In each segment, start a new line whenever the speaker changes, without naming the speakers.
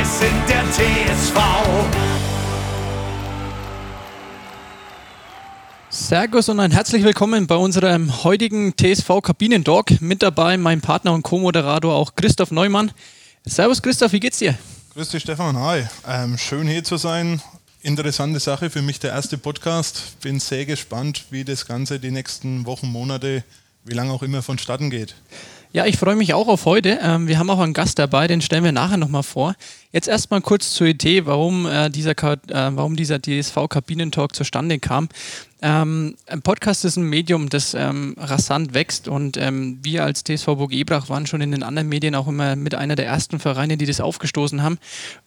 wir sind der TSV.
Servus und ein herzlich willkommen bei unserem heutigen TSV Kabinendog. Mit dabei mein Partner und Co-Moderator auch Christoph Neumann. Servus Christoph, wie geht's dir?
Grüß dich Stefan, hi. Ähm, schön hier zu sein. Interessante Sache, für mich der erste Podcast. Bin sehr gespannt, wie das Ganze die nächsten Wochen, Monate, wie lange auch immer vonstatten geht.
Ja, ich freue mich auch auf heute. Ähm, wir haben auch einen Gast dabei, den stellen wir nachher nochmal vor. Jetzt erstmal kurz zur Idee, warum, äh, dieser, äh, warum dieser DSV-Kabinentalk zustande kam. Ähm, ein Podcast ist ein Medium, das ähm, rasant wächst und wir als TSV Burg Ebrach waren schon in den anderen Medien auch immer mit einer der ersten Vereine, die das aufgestoßen haben.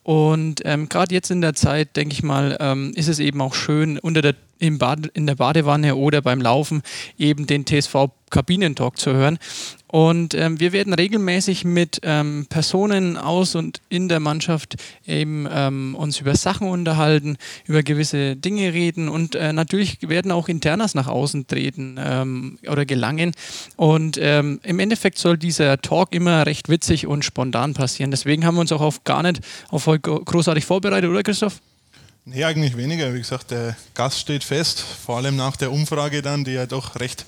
Und gerade jetzt in der Zeit, denke ich mal, ist es eben auch schön, unter der im Bad, in der Badewanne oder beim Laufen eben den TSV Kabinentalk zu hören. Und ähm, wir werden regelmäßig mit ähm, Personen aus und in der Mannschaft eben ähm, uns über Sachen unterhalten, über gewisse Dinge reden und äh, natürlich werden auch Internas nach außen treten ähm, oder gelangen. Und ähm, im Endeffekt soll dieser Talk immer recht witzig und spontan passieren. Deswegen haben wir uns auch auf gar nicht auf heute großartig vorbereitet, oder Christoph?
Nee, eigentlich weniger. Wie gesagt, der Gast steht fest, vor allem nach der Umfrage dann, die ja doch recht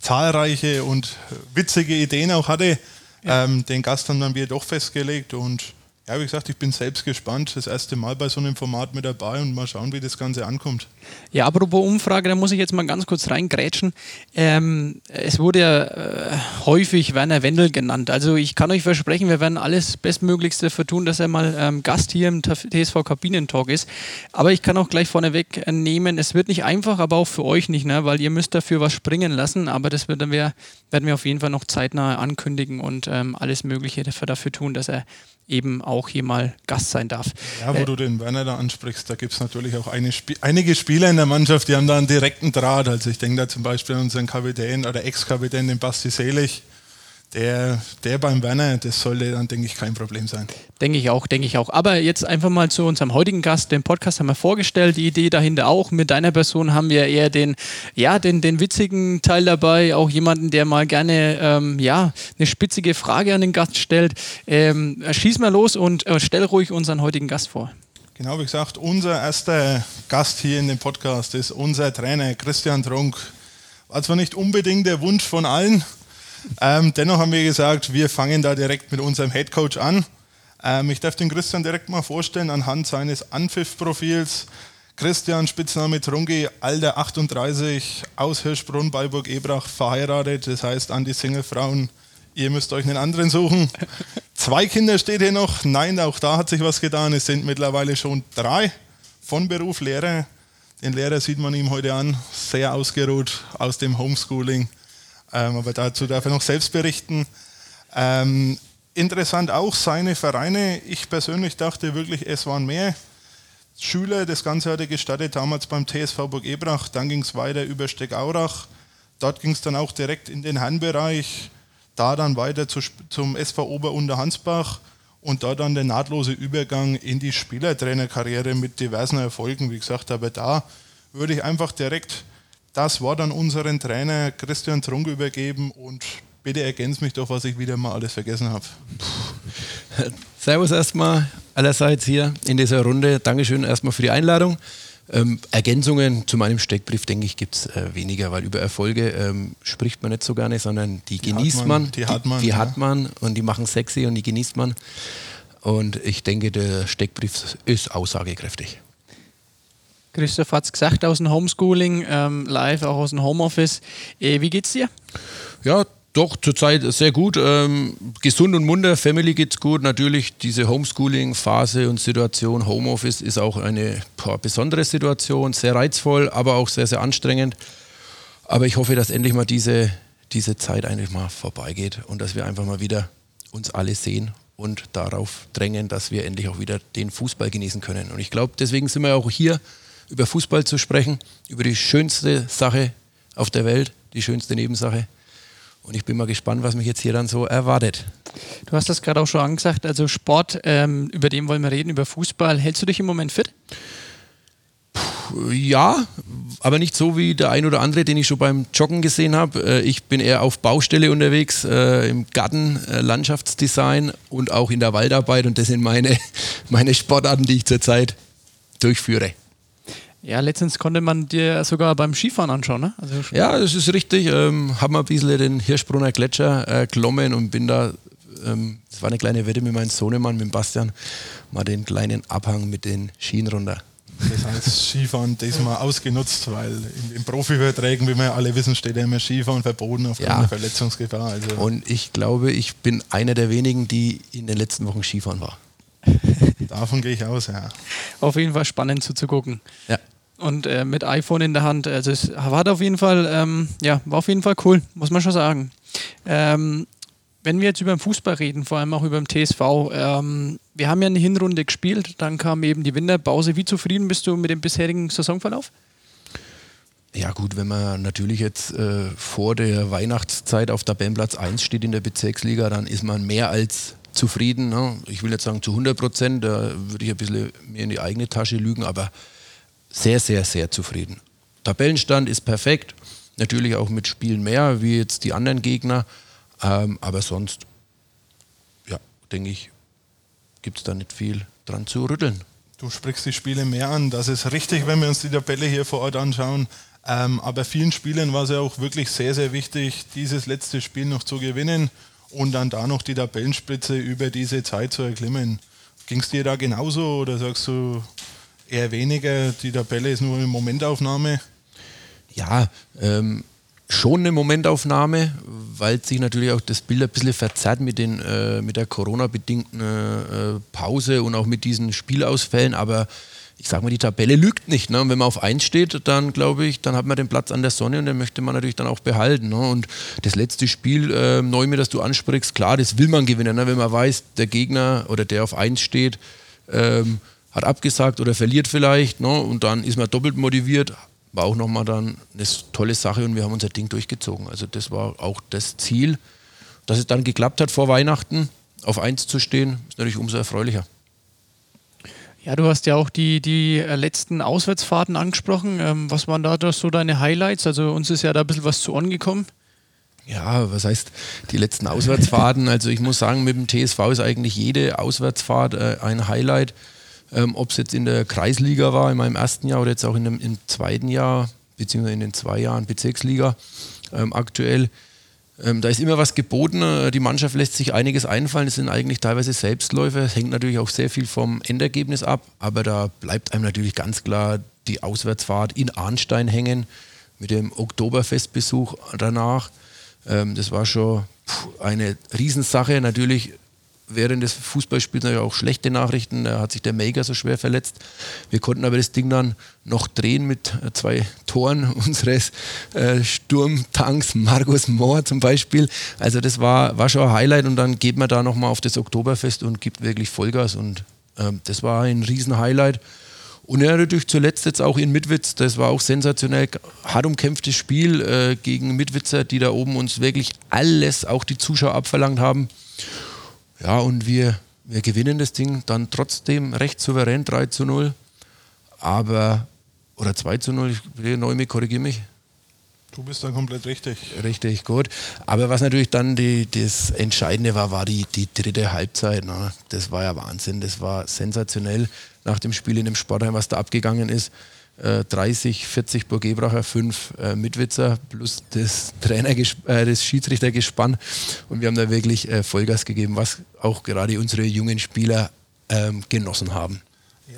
zahlreiche und witzige Ideen auch hatte. Ja. Ähm, den Gast haben dann wir doch festgelegt und ja, wie gesagt, ich bin selbst gespannt. Das erste Mal bei so einem Format mit dabei und mal schauen, wie das Ganze ankommt.
Ja, apropos Umfrage, da muss ich jetzt mal ganz kurz reingrätschen. Ähm, es wurde ja äh, häufig Werner Wendel genannt. Also ich kann euch versprechen, wir werden alles Bestmöglichste für tun, dass er mal ähm, Gast hier im TSV Kabinentalk ist. Aber ich kann auch gleich vorneweg nehmen, es wird nicht einfach, aber auch für euch nicht, ne? weil ihr müsst dafür was springen lassen. Aber das wird, wir, werden wir auf jeden Fall noch zeitnah ankündigen und ähm, alles Mögliche dafür, dafür tun, dass er eben auch hier mal Gast sein darf.
Ja, wo äh, du den Werner da ansprichst, da gibt es natürlich auch Sp einige Spieler in der Mannschaft, die haben da einen direkten Draht. Also ich denke da zum Beispiel an unseren Kapitän oder Ex-Kapitän, den Basti Selig der, der beim Werner, das sollte dann, denke ich, kein Problem sein.
Denke ich auch, denke ich auch. Aber jetzt einfach mal zu unserem heutigen Gast. Den Podcast haben wir vorgestellt, die Idee dahinter auch. Mit deiner Person haben wir eher den, ja, den, den witzigen Teil dabei, auch jemanden, der mal gerne ähm, ja, eine spitzige Frage an den Gast stellt. Ähm, schieß mal los und äh, stell ruhig unseren heutigen Gast vor.
Genau, wie gesagt, unser erster Gast hier in dem Podcast ist unser Trainer Christian Trunk. War zwar nicht unbedingt der Wunsch von allen, ähm, dennoch haben wir gesagt, wir fangen da direkt mit unserem Head Coach an. Ähm, ich darf den Christian direkt mal vorstellen anhand seines Anpfiff-Profils. Christian, Spitzname Trunki, Alter 38, aus Hirschbrunn bei Burg Ebrach, verheiratet. Das heißt, an die Singlefrauen, ihr müsst euch einen anderen suchen. Zwei Kinder steht hier noch. Nein, auch da hat sich was getan. Es sind mittlerweile schon drei von Beruf Lehrer. Den Lehrer sieht man ihm heute an, sehr ausgeruht aus dem Homeschooling. Ähm, aber dazu darf er noch selbst berichten. Ähm, interessant auch seine Vereine. Ich persönlich dachte wirklich, es waren mehr. Schüler, das Ganze hatte gestartet damals beim TSV Burg Ebrach, dann ging es weiter über Steckaurach, dort ging es dann auch direkt in den Herrenbereich, da dann weiter zu, zum SV Oberunterhansbach und dort dann der nahtlose Übergang in die Spielertrainerkarriere mit diversen Erfolgen, wie gesagt, aber da würde ich einfach direkt das Wort an unseren Trainer Christian Trunk übergeben und bitte ergänzt mich doch, was ich wieder mal alles vergessen habe.
Servus erstmal allerseits hier in dieser Runde. Dankeschön erstmal für die Einladung. Ähm, Ergänzungen zu meinem Steckbrief, denke ich, gibt es äh, weniger, weil über Erfolge ähm, spricht man nicht so gerne, sondern die, die genießt man, man, Die hat man. Die, die ja. hat man und die machen sexy und die genießt man. Und ich denke, der Steckbrief ist aussagekräftig.
Christoph hat es gesagt, aus dem Homeschooling, ähm, live auch aus dem Homeoffice. Äh, wie geht's dir?
Ja, doch, zurzeit sehr gut. Ähm, gesund und munter, Family geht's gut. Natürlich diese Homeschooling-Phase und Situation, Homeoffice ist auch eine boah, besondere Situation, sehr reizvoll, aber auch sehr, sehr anstrengend. Aber ich hoffe, dass endlich mal diese, diese Zeit eigentlich mal vorbeigeht und dass wir einfach mal wieder uns alle sehen und darauf drängen, dass wir endlich auch wieder den Fußball genießen können. Und ich glaube, deswegen sind wir auch hier über Fußball zu sprechen, über die schönste Sache auf der Welt, die schönste Nebensache. Und ich bin mal gespannt, was mich jetzt hier dann so erwartet.
Du hast das gerade auch schon angesagt, also Sport, ähm, über den wollen wir reden, über Fußball. Hältst du dich im Moment fit?
Puh, Ja, aber nicht so wie der ein oder andere, den ich schon beim Joggen gesehen habe. Äh, ich bin eher auf Baustelle unterwegs, äh, im Garten, äh, Landschaftsdesign und auch in der Waldarbeit und das sind meine, meine Sportarten, die ich zurzeit durchführe.
Ja, letztens konnte man dir sogar beim Skifahren anschauen, ne? Also
ja, das ist richtig. Ähm, haben wir ein bisschen den Hirschbrunner Gletscher äh, klommen und bin da, ähm, das war eine kleine Wette mit meinem Sohnemann, mit Bastian, mal den kleinen Abhang mit den Skien runter.
Das heißt, Skifahren diesmal ausgenutzt, weil in den Profiverträgen, wie wir alle wissen, steht ja immer Skifahren verboten aufgrund ja. der Verletzungsgefahr.
Also und ich glaube, ich bin einer der wenigen, die in den letzten Wochen Skifahren war.
Davon gehe ich aus, ja.
Auf jeden Fall spannend zuzugucken.
Ja.
Und äh, mit iPhone in der Hand. Also es war auf jeden Fall, ähm, ja, war auf jeden Fall cool, muss man schon sagen. Ähm, wenn wir jetzt über den Fußball reden, vor allem auch über den TSV, ähm, wir haben ja eine Hinrunde gespielt, dann kam eben die Winterpause. Wie zufrieden bist du mit dem bisherigen Saisonverlauf?
Ja gut, wenn man natürlich jetzt äh, vor der Weihnachtszeit auf Tabellenplatz 1 steht in der Bezirksliga, dann ist man mehr als zufrieden. Ne? Ich will jetzt sagen zu 100 Prozent, da würde ich ein bisschen mehr in die eigene Tasche lügen, aber sehr, sehr, sehr zufrieden. Tabellenstand ist perfekt, natürlich auch mit Spielen mehr wie jetzt die anderen Gegner, ähm, aber sonst, ja, denke ich, gibt es da nicht viel dran zu rütteln.
Du sprichst die Spiele mehr an, das ist richtig, wenn wir uns die Tabelle hier vor Ort anschauen. Ähm, aber vielen Spielen war es ja auch wirklich sehr, sehr wichtig, dieses letzte Spiel noch zu gewinnen und dann da noch die Tabellenspitze über diese Zeit zu erklimmen. Ging es dir da genauso oder sagst du, eher weniger. Die Tabelle ist nur eine Momentaufnahme.
Ja, ähm, schon eine Momentaufnahme, weil sich natürlich auch das Bild ein bisschen verzerrt mit, den, äh, mit der Corona-bedingten äh, Pause und auch mit diesen Spielausfällen. Aber ich sage mal, die Tabelle lügt nicht. Ne? Und wenn man auf 1 steht, dann glaube ich, dann hat man den Platz an der Sonne und den möchte man natürlich dann auch behalten. Ne? Und das letzte Spiel, äh, Neume, das du ansprichst, klar, das will man gewinnen. Ne? Wenn man weiß, der Gegner oder der auf 1 steht, ähm, hat abgesagt oder verliert vielleicht ne? und dann ist man doppelt motiviert. War auch nochmal dann eine tolle Sache und wir haben unser Ding durchgezogen. Also das war auch das Ziel. Dass es dann geklappt hat vor Weihnachten, auf eins zu stehen, ist natürlich umso erfreulicher.
Ja, du hast ja auch die, die äh, letzten Auswärtsfahrten angesprochen. Ähm, was waren da so deine Highlights? Also uns ist ja da ein bisschen was zu Ohren gekommen.
Ja, was heißt die letzten Auswärtsfahrten? Also ich muss sagen, mit dem TSV ist eigentlich jede Auswärtsfahrt äh, ein Highlight ähm, ob es jetzt in der Kreisliga war, in meinem ersten Jahr oder jetzt auch in dem, im zweiten Jahr, beziehungsweise in den zwei Jahren Bezirksliga ähm, aktuell. Ähm, da ist immer was geboten. Äh, die Mannschaft lässt sich einiges einfallen. Es sind eigentlich teilweise Selbstläufe. Es hängt natürlich auch sehr viel vom Endergebnis ab. Aber da bleibt einem natürlich ganz klar die Auswärtsfahrt in Arnstein hängen mit dem Oktoberfestbesuch danach. Ähm, das war schon eine Riesensache. Natürlich während des Fußballspiels natürlich auch schlechte Nachrichten. Da hat sich der Maker so schwer verletzt. Wir konnten aber das Ding dann noch drehen mit äh, zwei Toren unseres äh, Sturmtanks, Markus Mohr zum Beispiel. Also das war, war schon ein Highlight und dann geht man da nochmal auf das Oktoberfest und gibt wirklich Vollgas und ähm, das war ein Riesen-Highlight. Und ja, natürlich zuletzt jetzt auch in Mitwitz, das war auch sensationell, hart umkämpftes Spiel äh, gegen Mitwitzer, die da oben uns wirklich alles, auch die Zuschauer abverlangt haben. Ja, und wir, wir gewinnen das Ding dann trotzdem recht souverän 3 zu 0. Aber, oder 2 zu 0, ich Neumi, korrigiere mich.
Du bist dann komplett richtig.
Richtig, gut. Aber was natürlich dann die, das Entscheidende war, war die, die dritte Halbzeit. Ne? Das war ja Wahnsinn, das war sensationell nach dem Spiel in dem Sportheim, was da abgegangen ist. 30, äh, 40 Burgebracher, 5 äh, Mitwitzer plus das Trainer, äh, das Schiedsrichtergespann. Und wir haben da wirklich äh, Vollgas gegeben, was auch gerade unsere jungen Spieler ähm, genossen haben.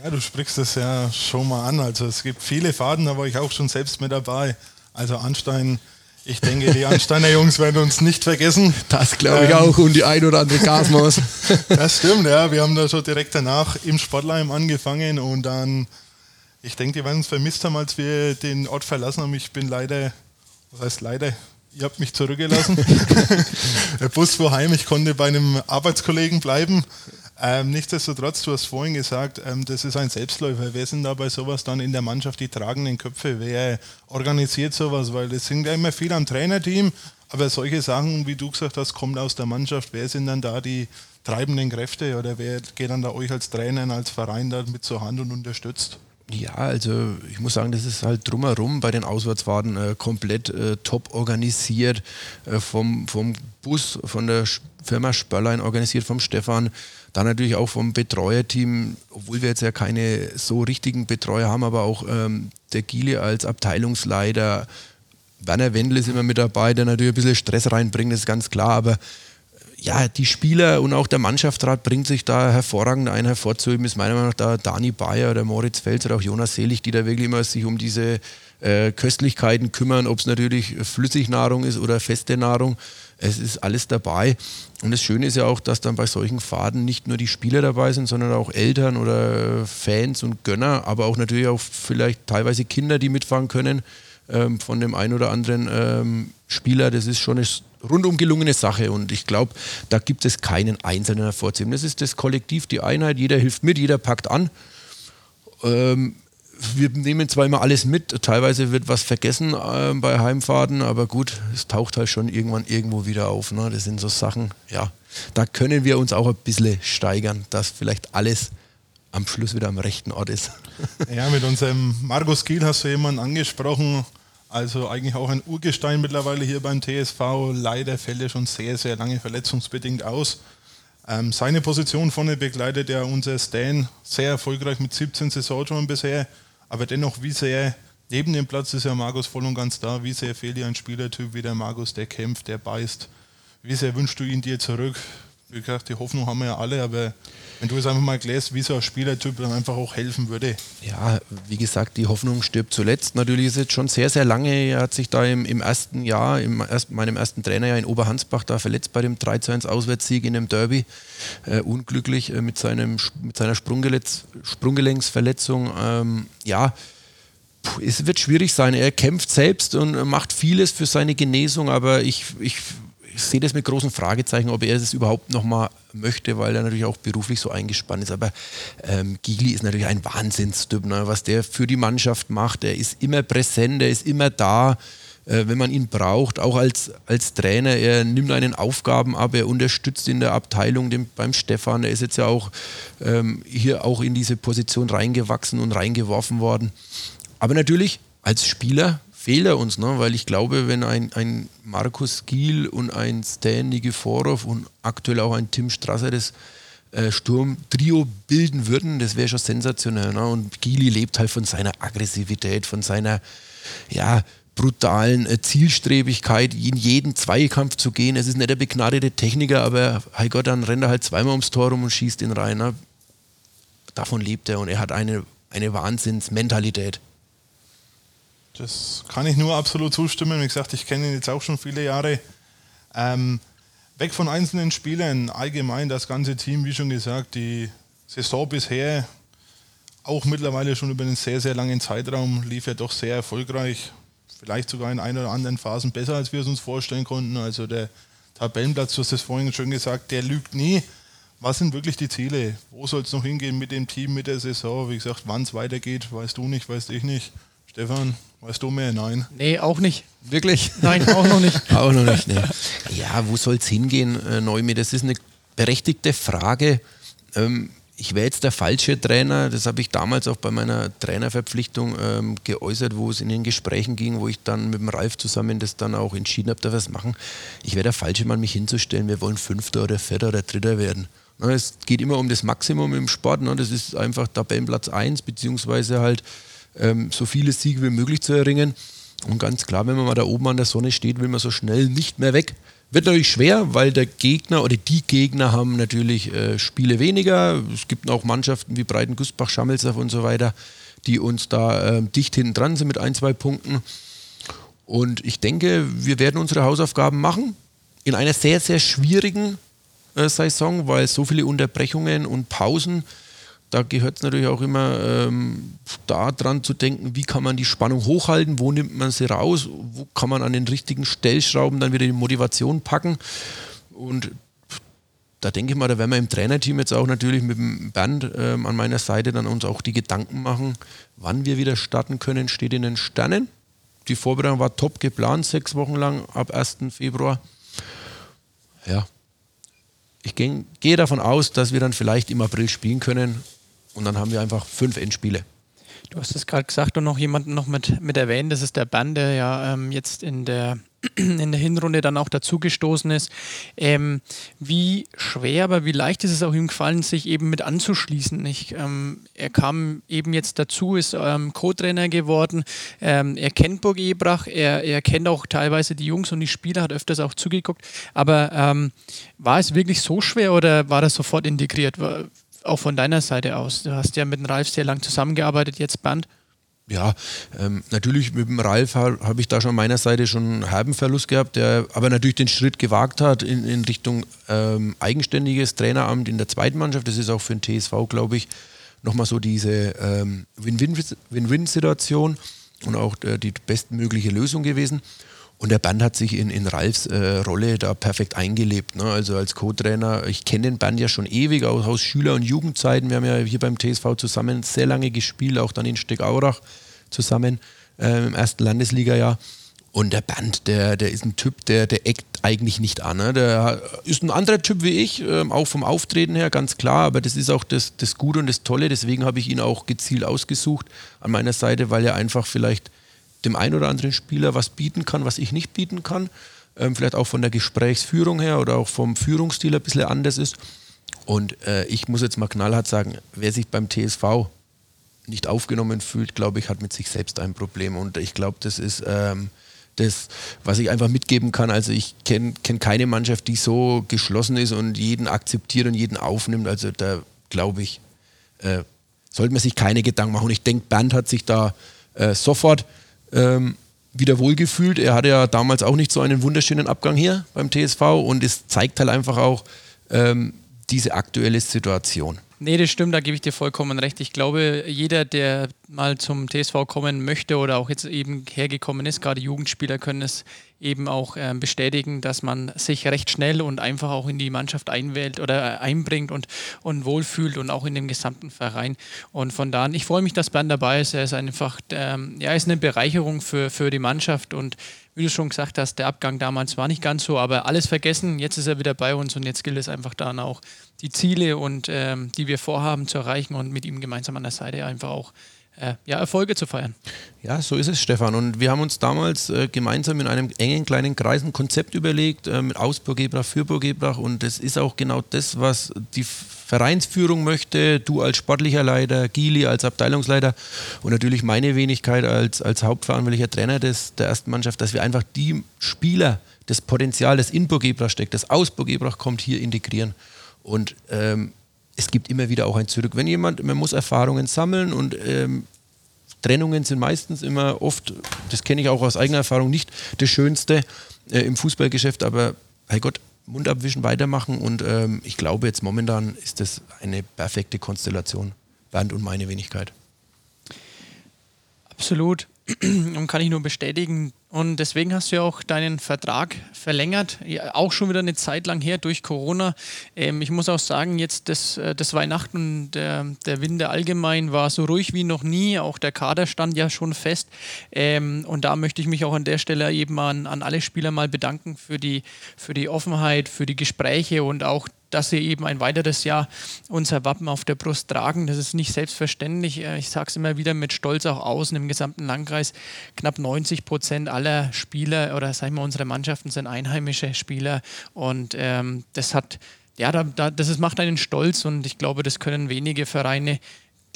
Ja, du sprichst das ja schon mal an. Also es gibt viele Faden, da war ich auch schon selbst mit dabei. Also Anstein, ich denke, die Ansteiner Jungs werden uns nicht vergessen.
Das glaube ich ähm, auch und die ein oder andere Gasmaus.
das stimmt, ja. Wir haben da schon direkt danach im Sportleim angefangen und dann ich denke, die werden uns vermisst haben, als wir den Ort verlassen haben. Ich bin leider, was heißt leider, ihr habt mich zurückgelassen. Der Bus fuhr heim, ich konnte bei einem Arbeitskollegen bleiben. Ähm, nichtsdestotrotz, du hast vorhin gesagt, ähm, das ist ein Selbstläufer. Wer sind da bei sowas dann in der Mannschaft die tragenden Köpfe? Wer organisiert sowas? Weil es sind ja immer viel am Trainerteam, aber solche Sachen, wie du gesagt hast, kommt aus der Mannschaft. Wer sind dann da die treibenden Kräfte oder wer geht dann da euch als Trainer, als Verein da mit zur Hand und unterstützt?
Ja, also ich muss sagen, das ist halt drumherum bei den Auswärtsfahrten äh, komplett äh, top organisiert, äh, vom, vom Bus, von der Firma Spörlein organisiert, vom Stefan, dann natürlich auch vom Betreuerteam, obwohl wir jetzt ja keine so richtigen Betreuer haben, aber auch ähm, der Gile als Abteilungsleiter, Werner Wendel ist immer mit dabei, der natürlich ein bisschen Stress reinbringt, das ist ganz klar, aber ja, die Spieler und auch der Mannschaftsrat bringt sich da hervorragend ein. Hervorzuheben ist meiner Meinung nach da Dani Bayer oder Moritz Fels oder auch Jonas Selig, die da wirklich immer sich um diese äh, Köstlichkeiten kümmern, ob es natürlich Flüssignahrung ist oder feste Nahrung. Es ist alles dabei. Und das Schöne ist ja auch, dass dann bei solchen Faden nicht nur die Spieler dabei sind, sondern auch Eltern oder Fans und Gönner, aber auch natürlich auch vielleicht teilweise Kinder, die mitfahren können ähm, von dem einen oder anderen ähm, Spieler. Das ist schon eine rundum gelungene Sache und ich glaube, da gibt es keinen einzelnen hervorzuheben. Das ist das Kollektiv, die Einheit, jeder hilft mit, jeder packt an. Ähm, wir nehmen zwar immer alles mit, teilweise wird was vergessen äh, bei Heimfahrten, aber gut, es taucht halt schon irgendwann irgendwo wieder auf. Ne? Das sind so Sachen, ja, da können wir uns auch ein bisschen steigern, dass vielleicht alles am Schluss wieder am rechten Ort ist.
Ja, mit unserem Markus Giel hast du jemanden angesprochen, also eigentlich auch ein Urgestein mittlerweile hier beim TSV. Leider fällt er schon sehr, sehr lange verletzungsbedingt aus. Ähm, seine Position vorne begleitet ja unser Stan sehr erfolgreich mit 17 Saisontoren bisher. Aber dennoch, wie sehr neben dem Platz ist ja Markus voll und ganz da. Wie sehr fehlt dir ein Spielertyp wie der Markus, der kämpft, der beißt. Wie sehr wünschst du ihn dir zurück? Wie gesagt, die Hoffnung haben wir ja alle, aber wenn du es einfach mal klärst, wie so ein Spielertyp dann einfach auch helfen würde.
Ja, wie gesagt, die Hoffnung stirbt zuletzt. Natürlich ist jetzt schon sehr, sehr lange. Er hat sich da im, im ersten Jahr, im ersten, meinem ersten Trainerjahr in Oberhansbach da verletzt bei dem 3 1 Auswärtssieg in dem Derby. Äh, unglücklich äh, mit, seinem, mit seiner Sprunggelenksverletzung. Ähm, ja, es wird schwierig sein. Er kämpft selbst und macht vieles für seine Genesung, aber ich, ich ich sehe das mit großen Fragezeichen, ob er es überhaupt nochmal möchte, weil er natürlich auch beruflich so eingespannt ist. Aber ähm, Gigli ist natürlich ein Wahnsinnstyp, ne? was der für die Mannschaft macht. Er ist immer präsent, er ist immer da, äh, wenn man ihn braucht, auch als, als Trainer. Er nimmt einen Aufgaben ab, er unterstützt in der Abteilung dem, beim Stefan. Er ist jetzt ja auch ähm, hier auch in diese Position reingewachsen und reingeworfen worden. Aber natürlich als Spieler fehlt er uns, ne? weil ich glaube, wenn ein, ein Markus Giel und ein Stan Nikiforov und aktuell auch ein Tim Strasser das äh, Sturmtrio bilden würden, das wäre schon sensationell. Ne? Und Gili lebt halt von seiner Aggressivität, von seiner ja, brutalen äh, Zielstrebigkeit, in jeden Zweikampf zu gehen. Es ist nicht der begnadete Techniker, aber hey Gott, dann rennt er halt zweimal ums Tor rum und schießt ihn rein. Ne? Davon lebt er und er hat eine, eine Wahnsinnsmentalität.
Das kann ich nur absolut zustimmen. Wie gesagt, ich kenne ihn jetzt auch schon viele Jahre. Ähm, weg von einzelnen Spielern, allgemein das ganze Team, wie schon gesagt, die Saison bisher, auch mittlerweile schon über einen sehr, sehr langen Zeitraum, lief ja doch sehr erfolgreich. Vielleicht sogar in ein oder anderen Phasen besser, als wir es uns vorstellen konnten. Also der Tabellenplatz, du hast es vorhin schon gesagt, der lügt nie. Was sind wirklich die Ziele? Wo soll es noch hingehen mit dem Team, mit der Saison? Wie gesagt, wann es weitergeht, weißt du nicht, weißt ich nicht. Stefan, weißt du mehr? Nein.
Nee, auch nicht.
Wirklich?
Nein, auch noch nicht.
auch noch nicht, nee. Ja, wo soll es hingehen, äh, Neumi? Das ist eine berechtigte Frage. Ähm, ich wäre jetzt der falsche Trainer, das habe ich damals auch bei meiner Trainerverpflichtung ähm, geäußert, wo es in den Gesprächen ging, wo ich dann mit dem Ralf zusammen das dann auch entschieden habe, da was machen. Ich wäre der falsche Mann, mich hinzustellen, wir wollen Fünfter oder Vierter oder Dritter werden. Na, es geht immer um das Maximum im Sport, ne? das ist einfach Tabellenplatz 1, beziehungsweise halt ähm, so viele Siege wie möglich zu erringen. Und ganz klar, wenn man mal da oben an der Sonne steht, will man so schnell nicht mehr weg. Wird natürlich schwer, weil der Gegner oder die Gegner haben natürlich äh, Spiele weniger. Es gibt auch Mannschaften wie Breiten, Gusbach, Schammelserf und so weiter, die uns da äh, dicht hinten dran sind mit ein, zwei Punkten. Und ich denke, wir werden unsere Hausaufgaben machen in einer sehr, sehr schwierigen äh, Saison, weil so viele Unterbrechungen und Pausen da gehört es natürlich auch immer ähm, daran zu denken, wie kann man die Spannung hochhalten, wo nimmt man sie raus, wo kann man an den richtigen Stellschrauben dann wieder die Motivation packen. Und da denke ich mal, da werden wir im Trainerteam jetzt auch natürlich mit dem Bernd ähm, an meiner Seite dann uns auch die Gedanken machen, wann wir wieder starten können, steht in den Sternen. Die Vorbereitung war top geplant, sechs Wochen lang ab 1. Februar. Ja, ich gehe davon aus, dass wir dann vielleicht im April spielen können und dann haben wir einfach fünf Endspiele.
Du hast es gerade gesagt und noch jemanden noch mit, mit erwähnt, das ist der Band, der ja ähm, jetzt in der, in der Hinrunde dann auch dazugestoßen ist. Ähm, wie schwer, aber wie leicht ist es auch ihm gefallen, sich eben mit anzuschließen? Ich, ähm, er kam eben jetzt dazu, ist ähm, Co-Trainer geworden. Ähm, er kennt Burg Ebrach, er, er kennt auch teilweise die Jungs und die Spieler, hat öfters auch zugeguckt. Aber ähm, war es wirklich so schwer oder war das sofort integriert? Auch von deiner Seite aus? Du hast ja mit dem Ralf sehr lang zusammengearbeitet, jetzt Band.
Ja, ähm, natürlich mit dem Ralf habe hab ich da schon meiner Seite schon einen herben Verlust gehabt, der aber natürlich den Schritt gewagt hat in, in Richtung ähm, eigenständiges Traineramt in der zweiten Mannschaft. Das ist auch für den TSV, glaube ich, nochmal so diese ähm, Win-Win-Situation und auch äh, die bestmögliche Lösung gewesen. Und der Band hat sich in, in Ralfs äh, Rolle da perfekt eingelebt. Ne? Also als Co-Trainer, ich kenne den Band ja schon ewig aus, aus Schüler- und Jugendzeiten. Wir haben ja hier beim TSV zusammen sehr lange gespielt, auch dann in Steckaurach zusammen äh, im ersten Landesliga-Jahr. Und der Band, der, der ist ein Typ, der, der eckt eigentlich nicht an. Ne? Der ist ein anderer Typ wie ich, ähm, auch vom Auftreten her, ganz klar. Aber das ist auch das, das Gute und das Tolle. Deswegen habe ich ihn auch gezielt ausgesucht an meiner Seite, weil er einfach vielleicht dem einen oder anderen Spieler was bieten kann, was ich nicht bieten kann. Ähm, vielleicht auch von der Gesprächsführung her oder auch vom Führungsstil ein bisschen anders ist. Und äh, ich muss jetzt mal knallhart sagen, wer sich beim TSV nicht aufgenommen fühlt, glaube ich, hat mit sich selbst ein Problem. Und ich glaube, das ist ähm, das, was ich einfach mitgeben kann. Also ich kenne kenn keine Mannschaft, die so geschlossen ist und jeden akzeptiert und jeden aufnimmt. Also da glaube ich, äh, sollte man sich keine Gedanken machen. Und ich denke, Bernd hat sich da äh, sofort ähm, wieder wohlgefühlt. Er hatte ja damals auch nicht so einen wunderschönen Abgang hier beim TSV und es zeigt halt einfach auch ähm, diese aktuelle Situation.
Nee, das stimmt, da gebe ich dir vollkommen recht. Ich glaube, jeder, der mal zum TSV kommen möchte oder auch jetzt eben hergekommen ist, gerade Jugendspieler können es eben auch äh, bestätigen, dass man sich recht schnell und einfach auch in die Mannschaft einwählt oder äh, einbringt und, und wohlfühlt und auch in dem gesamten Verein. Und von da an, ich freue mich, dass Bernd dabei ist. Er ist einfach, ähm, ja, ist eine Bereicherung für, für die Mannschaft und wie du schon gesagt hast, der Abgang damals war nicht ganz so, aber alles vergessen. Jetzt ist er wieder bei uns und jetzt gilt es einfach dann auch, die Ziele und ähm, die wir vorhaben zu erreichen und mit ihm gemeinsam an der Seite einfach auch äh, ja, Erfolge zu feiern.
Ja, so ist es, Stefan. Und wir haben uns damals äh, gemeinsam in einem engen kleinen Kreis ein Konzept überlegt, äh, mit Ausburgebrach, für Burgebrach. Und das ist auch genau das, was die Vereinsführung möchte, du als sportlicher Leiter, Gili als Abteilungsleiter und natürlich meine Wenigkeit als, als hauptverantwortlicher Trainer des, der ersten Mannschaft, dass wir einfach die Spieler, das Potenzial, das in Burgebrach steckt, das aus Burgebrach kommt, hier integrieren. Und ähm, es gibt immer wieder auch ein Zurück. Wenn jemand, man muss Erfahrungen sammeln und ähm, Trennungen sind meistens immer oft, das kenne ich auch aus eigener Erfahrung, nicht das Schönste äh, im Fußballgeschäft, aber hey Gott, Mund abwischen, weitermachen und ähm, ich glaube jetzt momentan ist das eine perfekte Konstellation, Bernd und meine Wenigkeit.
Absolut. Kann ich nur bestätigen, und deswegen hast du ja auch deinen Vertrag verlängert, ja, auch schon wieder eine Zeit lang her durch Corona. Ähm, ich muss auch sagen, jetzt das, äh, das Weihnachten und der, der Winter allgemein war so ruhig wie noch nie. Auch der Kader stand ja schon fest. Ähm, und da möchte ich mich auch an der Stelle eben an, an alle Spieler mal bedanken für die, für die Offenheit, für die Gespräche und auch dass sie eben ein weiteres Jahr unser Wappen auf der Brust tragen. Das ist nicht selbstverständlich. Äh, ich sage es immer wieder mit Stolz auch außen im gesamten Landkreis. Knapp 90 Prozent aller Spieler oder sagen wir unsere Mannschaften sind einheimische Spieler und ähm, das hat ja, da, da, das ist, macht einen stolz und ich glaube, das können wenige Vereine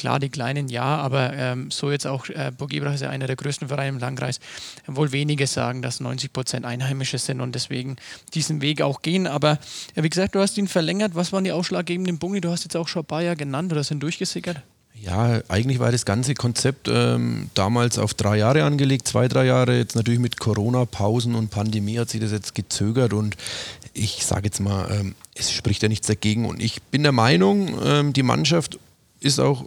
Klar, die kleinen ja, aber ähm, so jetzt auch, äh, Burg Ibrach ist ja einer der größten Vereine im Landkreis, wohl wenige sagen, dass 90 Prozent Einheimische sind und deswegen diesen Weg auch gehen. Aber ja, wie gesagt, du hast ihn verlängert. Was waren die ausschlaggebenden Punkte? Du hast jetzt auch Jahre genannt oder sind durchgesickert?
Ja, eigentlich war das ganze Konzept ähm, damals auf drei Jahre angelegt, zwei, drei Jahre. Jetzt natürlich mit Corona, Pausen und Pandemie hat sich das jetzt gezögert und ich sage jetzt mal, ähm, es spricht ja nichts dagegen. Und ich bin der Meinung, ähm, die Mannschaft ist auch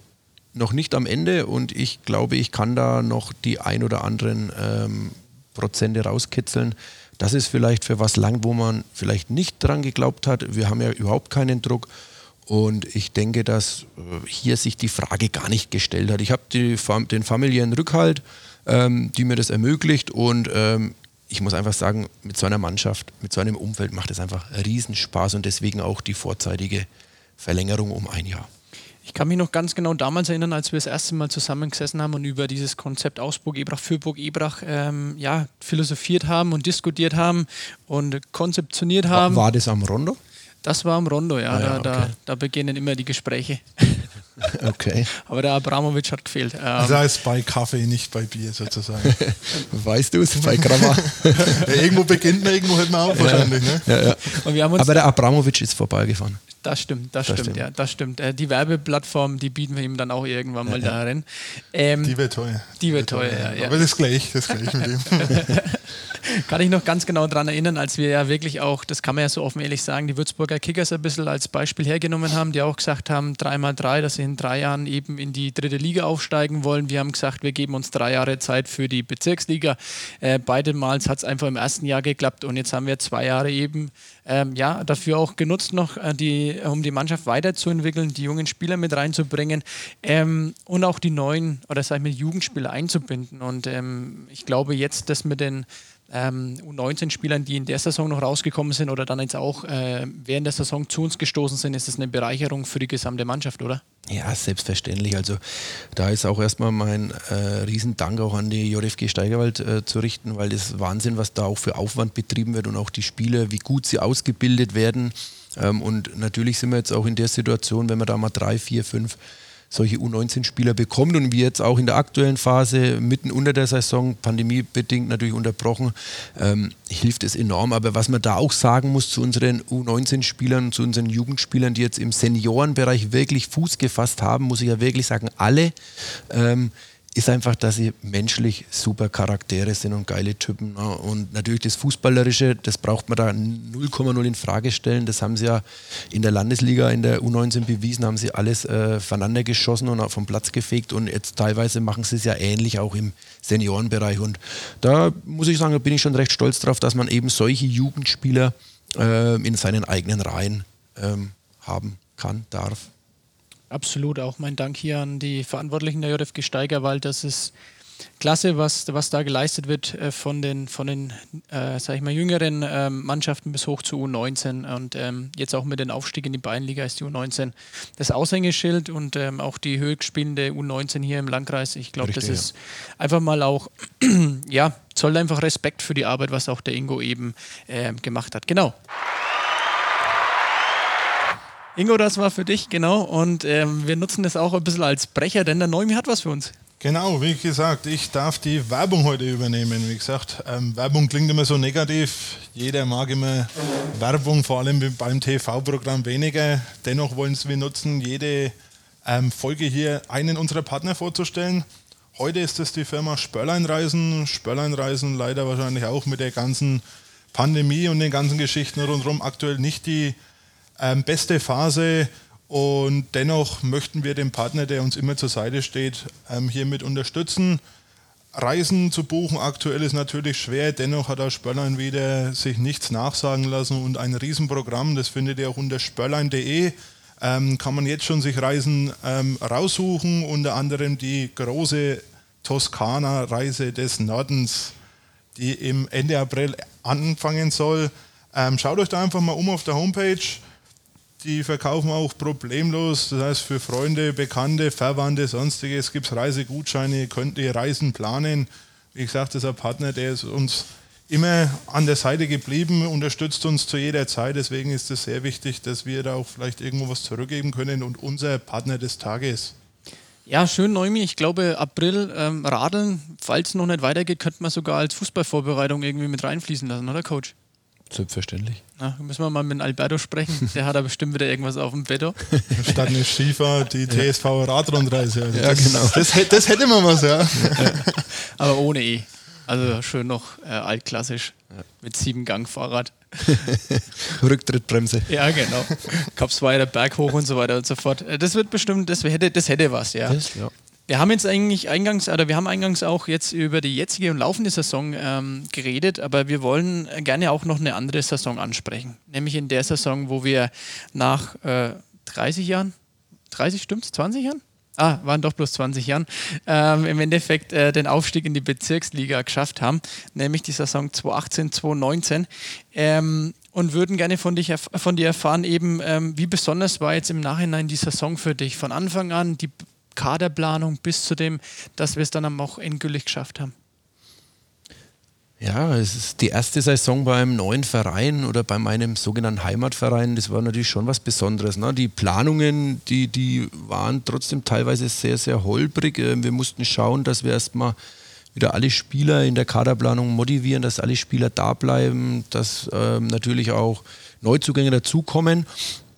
noch nicht am Ende und ich glaube, ich kann da noch die ein oder anderen ähm, Prozente rauskitzeln. Das ist vielleicht für was lang, wo man vielleicht nicht dran geglaubt hat. Wir haben ja überhaupt keinen Druck. Und ich denke, dass äh, hier sich die Frage gar nicht gestellt hat. Ich habe den familiären Rückhalt, ähm, die mir das ermöglicht. Und ähm, ich muss einfach sagen, mit so einer Mannschaft, mit so einem Umfeld macht es einfach Riesenspaß und deswegen auch die vorzeitige Verlängerung um ein Jahr.
Ich kann mich noch ganz genau damals erinnern, als wir das erste Mal zusammengesessen haben und über dieses Konzept aus Burg Ebrach für Burg Ebrach ähm, ja, philosophiert haben und diskutiert haben und konzeptioniert haben.
War, war das am Rondo?
Das war am Rondo, ja. Ah, ja da, okay. da, da, beginnen immer die Gespräche.
okay.
Aber der Abramowitsch hat gefehlt.
Ähm, also heißt bei Kaffee, nicht bei Bier sozusagen.
weißt du es? Bei Grammar.
ja, irgendwo beginnt man, irgendwo hört man auf wahrscheinlich. Ne?
Ja, ja. Aber der Abramowitsch ist vorbeigefahren.
Das stimmt, das, das stimmt, stimmt, ja, das stimmt. Äh, die Werbeplattform, die bieten wir ihm dann auch irgendwann mal ja, darin.
Ähm, die wird teuer.
Die wird teuer, ja, ja.
Aber das ist gleich, das ist gleich mit ihm.
kann ich noch ganz genau daran erinnern, als wir ja wirklich auch, das kann man ja so offen ehrlich sagen, die Würzburger Kickers ein bisschen als Beispiel hergenommen haben, die auch gesagt haben, 3x3, dass sie in drei Jahren eben in die dritte Liga aufsteigen wollen. Wir haben gesagt, wir geben uns drei Jahre Zeit für die Bezirksliga. Äh, beide Mal hat es einfach im ersten Jahr geklappt und jetzt haben wir zwei Jahre eben ähm, ja, dafür auch genutzt noch, äh, die, um die Mannschaft weiterzuentwickeln, die jungen Spieler mit reinzubringen ähm, und auch die neuen oder sag ich mal Jugendspieler einzubinden. Und ähm, ich glaube jetzt, dass mit den ähm, U19-Spielern, die in der Saison noch rausgekommen sind oder dann jetzt auch äh, während der Saison zu uns gestoßen sind, ist das eine Bereicherung für die gesamte Mannschaft, oder?
Ja, selbstverständlich. Also da ist auch erstmal mein äh, Riesendank auch an die JFG Steigerwald äh, zu richten, weil das Wahnsinn, was da auch für Aufwand betrieben wird und auch die Spieler, wie gut sie ausgebildet werden. Ähm, und natürlich sind wir jetzt auch in der Situation, wenn wir da mal drei, vier, fünf solche U19-Spieler bekommt und wir jetzt auch in der aktuellen Phase mitten unter der Saison, pandemiebedingt natürlich unterbrochen, ähm, hilft es enorm. Aber was man da auch sagen muss zu unseren U19-Spielern, zu unseren Jugendspielern, die jetzt im Seniorenbereich wirklich Fuß gefasst haben, muss ich ja wirklich sagen, alle. Ähm, ist einfach, dass sie menschlich super Charaktere sind und geile Typen. Ne? Und natürlich das Fußballerische, das braucht man da 0,0 in Frage stellen. Das haben sie ja in der Landesliga, in der U19 bewiesen, haben sie alles äh, voneinander geschossen und vom Platz gefegt. Und jetzt teilweise machen sie es ja ähnlich auch im Seniorenbereich. Und da muss ich sagen, da bin ich schon recht stolz drauf, dass man eben solche Jugendspieler äh, in seinen eigenen Reihen ähm, haben kann, darf.
Absolut, auch mein Dank hier an die Verantwortlichen der JFG Steigerwald. Das ist klasse, was, was da geleistet wird äh, von den, von den äh, ich mal, jüngeren äh, Mannschaften bis hoch zu U19 und ähm, jetzt auch mit dem Aufstieg in die Bayernliga ist die U19 das Aushängeschild und ähm, auch die höchstspielende U19 hier im Landkreis. Ich glaube, das ist ja. einfach mal auch, ja, zollt einfach Respekt für die Arbeit, was auch der Ingo eben äh, gemacht hat. Genau. Ingo, das war für dich, genau. Und ähm, wir nutzen das auch ein bisschen als Brecher, denn der Neumi hat was für uns.
Genau, wie gesagt, ich darf die Werbung heute übernehmen. Wie gesagt, ähm, Werbung klingt immer so negativ. Jeder mag immer Werbung, vor allem beim TV-Programm weniger. Dennoch wollen wir nutzen, jede ähm, Folge hier einen unserer Partner vorzustellen. Heute ist es die Firma Spörleinreisen. Spörleinreisen leider wahrscheinlich auch mit der ganzen Pandemie und den ganzen Geschichten rundherum aktuell nicht die ähm, beste Phase und dennoch möchten wir den Partner, der uns immer zur Seite steht, ähm, hiermit unterstützen. Reisen zu buchen aktuell ist natürlich schwer, dennoch hat auch Spörlein wieder sich nichts nachsagen lassen und ein Riesenprogramm, das findet ihr auch unter spörlein.de. Ähm, kann man jetzt schon sich Reisen ähm, raussuchen, unter anderem die große Toskana-Reise des Nordens, die im Ende April anfangen soll. Ähm, schaut euch da einfach mal um auf der Homepage die verkaufen auch problemlos. Das heißt, für Freunde, Bekannte, Verwandte, sonstiges gibt es Reisegutscheine, könnt ihr Reisen planen. Wie gesagt, das ist ein Partner, der ist uns immer an der Seite geblieben, unterstützt uns zu jeder Zeit. Deswegen ist es sehr wichtig, dass wir da auch vielleicht irgendwo was zurückgeben können und unser Partner des Tages.
Ja, schön, Neumi. Ich glaube, April ähm, Radeln, falls es noch nicht weitergeht, könnte man sogar als Fußballvorbereitung irgendwie mit reinfließen lassen, oder Coach?
Selbstverständlich.
Na, müssen wir mal mit Alberto sprechen. Der hat da bestimmt wieder irgendwas auf dem Betto.
Statt eine Schiefer die TSV Radrundreise. Also ja, das, genau. Das, das, hätte man was, ja.
Aber ohne E. Also schön noch äh, altklassisch mit sieben Gang Fahrrad.
Rücktrittbremse.
Ja, genau. Kopf weiter, Berg hoch und so weiter und so fort. Äh, das wird bestimmt, das hätte, das hätte was, ja. Das, ja. Wir haben jetzt eigentlich eingangs, oder wir haben eingangs auch jetzt über die jetzige und laufende Saison ähm, geredet, aber wir wollen gerne auch noch eine andere Saison ansprechen. Nämlich in der Saison, wo wir nach äh, 30 Jahren, 30 stimmt's, 20 Jahren? Ah, waren doch bloß 20 Jahren, ähm, im Endeffekt äh, den Aufstieg in die Bezirksliga geschafft haben, nämlich die Saison 2018, 2019. Ähm, und würden gerne von, dich, von dir erfahren, eben ähm, wie besonders war jetzt im Nachhinein die Saison für dich? Von Anfang an die Kaderplanung bis zu dem, dass wir es dann auch endgültig geschafft haben.
Ja, es ist die erste Saison beim neuen Verein oder bei meinem sogenannten Heimatverein. Das war natürlich schon was Besonderes. Ne? Die Planungen, die, die waren trotzdem teilweise sehr, sehr holprig. Äh, wir mussten schauen, dass wir erstmal wieder alle Spieler in der Kaderplanung motivieren, dass alle Spieler da bleiben, dass ähm, natürlich auch Neuzugänge dazukommen.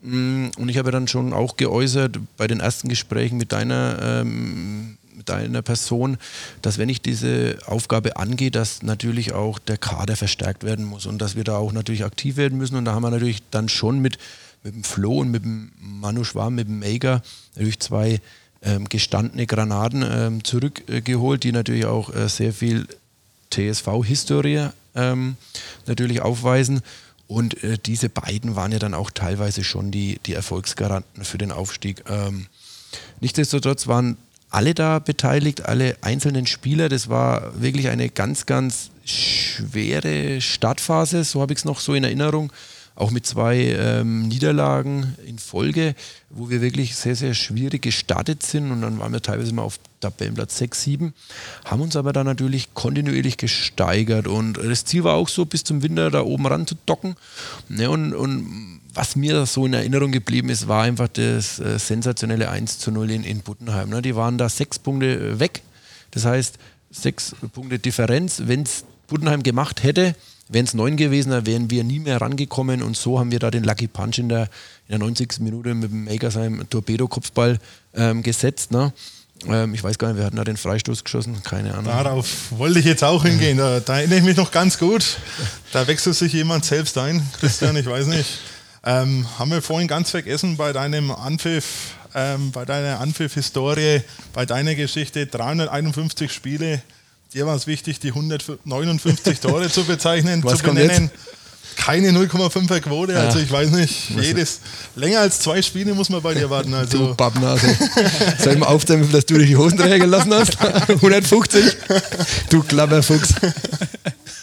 Mm, und ich habe dann schon auch geäußert bei den ersten Gesprächen mit deiner ähm, deiner Person, dass wenn ich diese Aufgabe angehe, dass natürlich auch der Kader verstärkt werden muss und dass wir da auch natürlich aktiv werden müssen. Und da haben wir natürlich dann schon mit, mit dem Flo und mit dem Manu Schwarm, mit dem Mega natürlich zwei ähm, gestandene Granaten ähm, zurückgeholt, die natürlich auch äh, sehr viel TSV-Historie ähm, natürlich aufweisen. Und äh, diese beiden waren ja dann auch teilweise schon die, die Erfolgsgaranten für den Aufstieg. Ähm, nichtsdestotrotz waren alle da beteiligt, alle einzelnen Spieler. Das war wirklich eine ganz, ganz schwere Startphase, so habe ich es noch so in Erinnerung. Auch mit zwei ähm, Niederlagen in Folge, wo wir wirklich sehr, sehr schwierig gestartet sind. Und dann waren wir teilweise mal auf Tabellenplatz 6, 7, haben uns aber dann natürlich kontinuierlich gesteigert. Und das Ziel war auch so, bis zum Winter da oben ran zu docken. Ne, und, und was mir so in Erinnerung geblieben ist, war einfach das äh, sensationelle 1 zu 0 in, in Buttenheim. Ne? Die waren da sechs Punkte äh, weg. Das heißt, sechs Punkte Differenz. Wenn es Buttenheim gemacht hätte, wären es neun gewesen, dann wären wir nie mehr rangekommen. Und so haben wir da den Lucky Punch in der, in der 90. Minute mit dem Makersheim Torpedo-Kopfball ähm, gesetzt. Ne? Ähm, ich weiß gar nicht, wer hat da den Freistoß geschossen? Keine Ahnung.
Darauf wollte ich jetzt auch hingehen. Da, da erinnere ich mich noch ganz gut. Da wechselt sich jemand selbst ein. Christian, ich weiß nicht. Ähm, haben wir vorhin ganz vergessen bei deinem Anpfiff, ähm, bei deiner Anpfiff-Historie, bei deiner Geschichte 351 Spiele. Dir war es wichtig, die 159 Tore zu bezeichnen, Was zu benennen. Keine 0,5er Quote, ja. also ich weiß nicht, jedes länger als zwei Spiele muss man bei dir warten. Also.
Du Pappnase. Soll ich mal aufzählen, dass du dich die Hosenträger gelassen hast? 150? Du Klapperfuchs.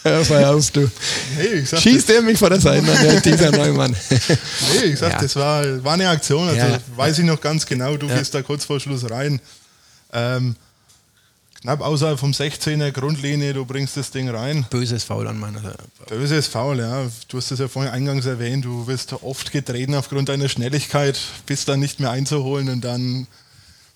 Hör mal auf, du. Nee, sag, Schießt er mich vor der Seite an, dieser Neumann.
nee, ich sag, ja. das war, war eine Aktion. Also ja. weiß ich noch ganz genau, du ja. gehst da kurz vor Schluss rein. Ähm, knapp außerhalb vom 16er Grundlinie, du bringst das Ding rein.
Böses Foul an meiner Seite.
Böses Foul, ja. Du hast es ja vorhin eingangs erwähnt, du wirst oft getreten aufgrund deiner Schnelligkeit, bist dann nicht mehr einzuholen und dann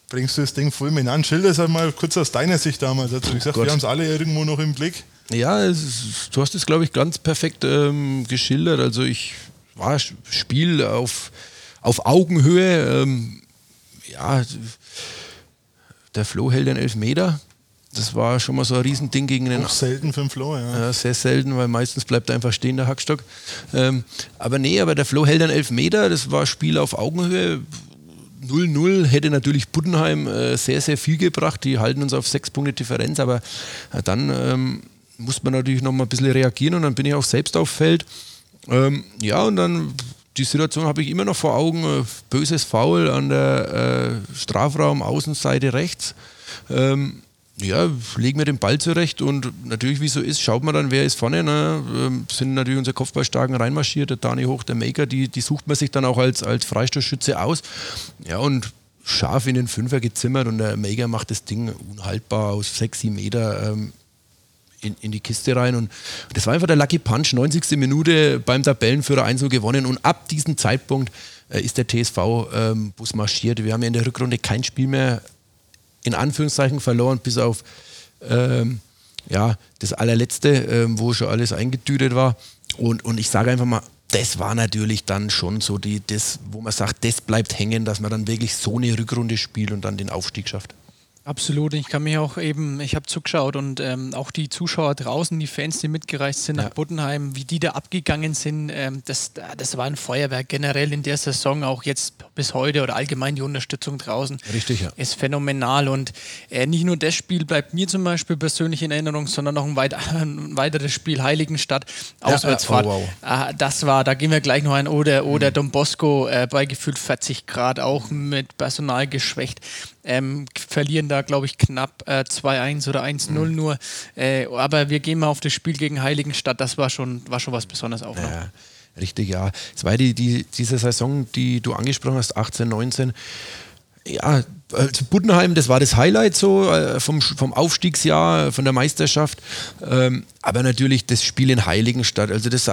bringst du das Ding fulminant. Schilder es einmal kurz aus deiner Sicht damals. Also, wie gesagt, oh wir haben es alle irgendwo noch im Blick.
Ja, ist, du hast es, glaube ich, ganz perfekt ähm, geschildert. Also ich war Spiel auf, auf Augenhöhe. Ähm, ja, der Flo hält den Elfmeter. Das war schon mal so ein Riesending gegen den.
Auch selten für den Flo, ja.
ja. Sehr selten, weil meistens bleibt einfach stehen, der Hackstock. Ähm, aber nee, aber der Flo hält den Elfmeter. Das war Spiel auf Augenhöhe. 0-0 hätte natürlich Buddenheim äh, sehr, sehr viel gebracht. Die halten uns auf sechs Punkte Differenz, aber äh, dann ähm, muss man natürlich noch mal ein bisschen reagieren und dann bin ich auch selbst auf Feld. Ähm, ja, und dann die Situation habe ich immer noch vor Augen. Äh, böses Foul an der äh, Strafraum, Außenseite rechts. Ähm, ja, legen wir den Ball zurecht und natürlich, wie so ist, schaut man dann, wer ist vorne. Ne? Ähm, sind natürlich unsere Kopfballstarken reinmarschiert, der Dani Hoch, der Maker, die, die sucht man sich dann auch als, als Freistoßschütze aus. Ja, und scharf in den Fünfer gezimmert und der Maker macht das Ding unhaltbar aus 6, 7 Meter. Ähm, in, in die Kiste rein. Und das war einfach der Lucky Punch, 90. Minute beim Tabellenführer 1 gewonnen. Und ab diesem Zeitpunkt äh, ist der TSV-Bus ähm, marschiert. Wir haben ja in der Rückrunde kein Spiel mehr in Anführungszeichen verloren, bis auf ähm, ja, das allerletzte, ähm, wo schon alles eingetütet war. Und, und ich sage einfach mal, das war natürlich dann schon so die, das, wo man sagt, das bleibt hängen, dass man dann wirklich so eine Rückrunde spielt und dann den Aufstieg schafft.
Absolut. Ich kann mich auch eben, ich habe zugeschaut und ähm, auch die Zuschauer draußen, die Fans, die mitgereist sind ja. nach Buttenheim, wie die da abgegangen sind, ähm, das, das war ein Feuerwerk generell in der Saison, auch jetzt bis heute oder allgemein die Unterstützung draußen.
Richtig, ja.
Ist phänomenal und äh, nicht nur das Spiel bleibt mir zum Beispiel persönlich in Erinnerung, sondern auch ein, weit, ein weiteres Spiel Heiligenstadt, Auswärtsfahrt. Ja, oh, wow. äh, das war, da gehen wir gleich noch ein. Oder, oder mhm. Don Bosco äh, bei gefühlt 40 Grad, auch mit Personal geschwächt ähm, verlieren da, glaube ich, knapp äh, 2-1 oder 1-0 mhm. nur. Äh, aber wir gehen mal auf das Spiel gegen Heiligenstadt. Das war schon, war schon was Besonderes auch.
Ja. Richtig, ja. Es war die, die, diese Saison, die du angesprochen hast, 18, 19. Ja, also Buddenheim, das war das Highlight so äh, vom, vom Aufstiegsjahr, von der Meisterschaft. Ähm, aber natürlich das Spiel in Heiligenstadt. Also das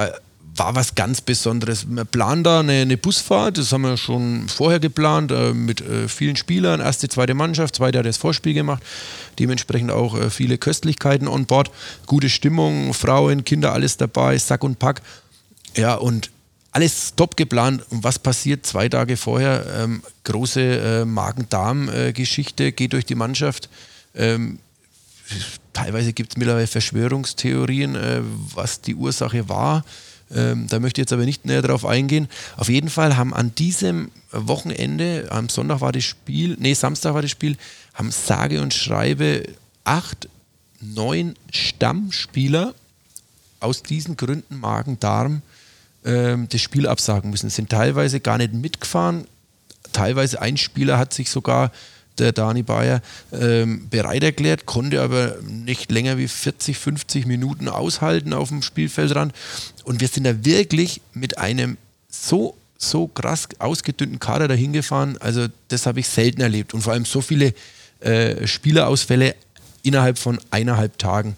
war was ganz Besonderes. Wir planen da eine, eine Busfahrt, das haben wir schon vorher geplant, äh, mit äh, vielen Spielern. Erste, zweite Mannschaft, zweite hat das Vorspiel gemacht. Dementsprechend auch äh, viele Köstlichkeiten on board. Gute Stimmung, Frauen, Kinder, alles dabei, Sack und Pack. Ja, und alles top geplant. Und was passiert zwei Tage vorher? Ähm, große äh, Magen-Darm-Geschichte geht durch die Mannschaft. Ähm, teilweise gibt es mittlerweile Verschwörungstheorien, äh, was die Ursache war. Ähm, da möchte ich jetzt aber nicht näher darauf eingehen. Auf jeden Fall haben an diesem Wochenende, am Sonntag war das Spiel, nee, Samstag war das Spiel, haben sage und schreibe acht, neun Stammspieler aus diesen Gründen Magen-Darm ähm, das Spiel absagen müssen. Sind teilweise gar nicht mitgefahren. Teilweise ein Spieler hat sich sogar der Dani Bayer ähm, bereit erklärt, konnte aber nicht länger wie 40, 50 Minuten aushalten auf dem Spielfeldrand. Und wir sind da wirklich mit einem so, so krass ausgedünnten Kader dahin gefahren. Also das habe ich selten erlebt. Und vor allem so viele äh, Spielerausfälle innerhalb von eineinhalb Tagen.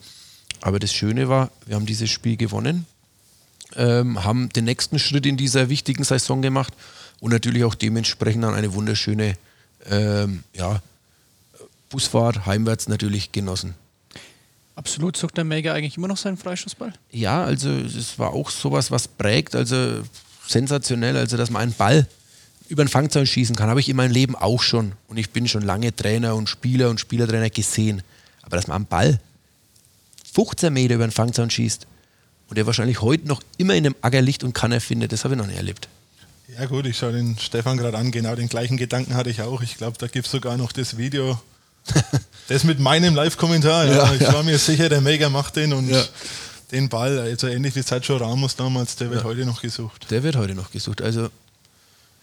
Aber das Schöne war, wir haben dieses Spiel gewonnen, ähm, haben den nächsten Schritt in dieser wichtigen Saison gemacht und natürlich auch dementsprechend dann eine wunderschöne ähm, ja, Busfahrt heimwärts natürlich genossen.
Absolut, sucht der Mega eigentlich immer noch seinen Freischussball?
Ja, also es war auch sowas, was prägt, also sensationell, also dass man einen Ball über den Fangzaun schießen kann, habe ich in meinem Leben auch schon. Und ich bin schon lange Trainer und Spieler und Spielertrainer gesehen. Aber dass man einen Ball 15 Meter über den Fangzaun schießt und der wahrscheinlich heute noch immer in einem Ackerlicht und Kanne findet, das habe ich noch nie erlebt.
Ja gut, ich schaue den Stefan gerade an, genau den gleichen Gedanken hatte ich auch. Ich glaube, da gibt es sogar noch das Video, das mit meinem Live-Kommentar. Ja. ja. ich war mir sicher, der Mega macht den und ja. den Ball, also ähnlich wie Sergio Ramos damals, der wird ja. heute noch gesucht.
Der wird heute noch gesucht, also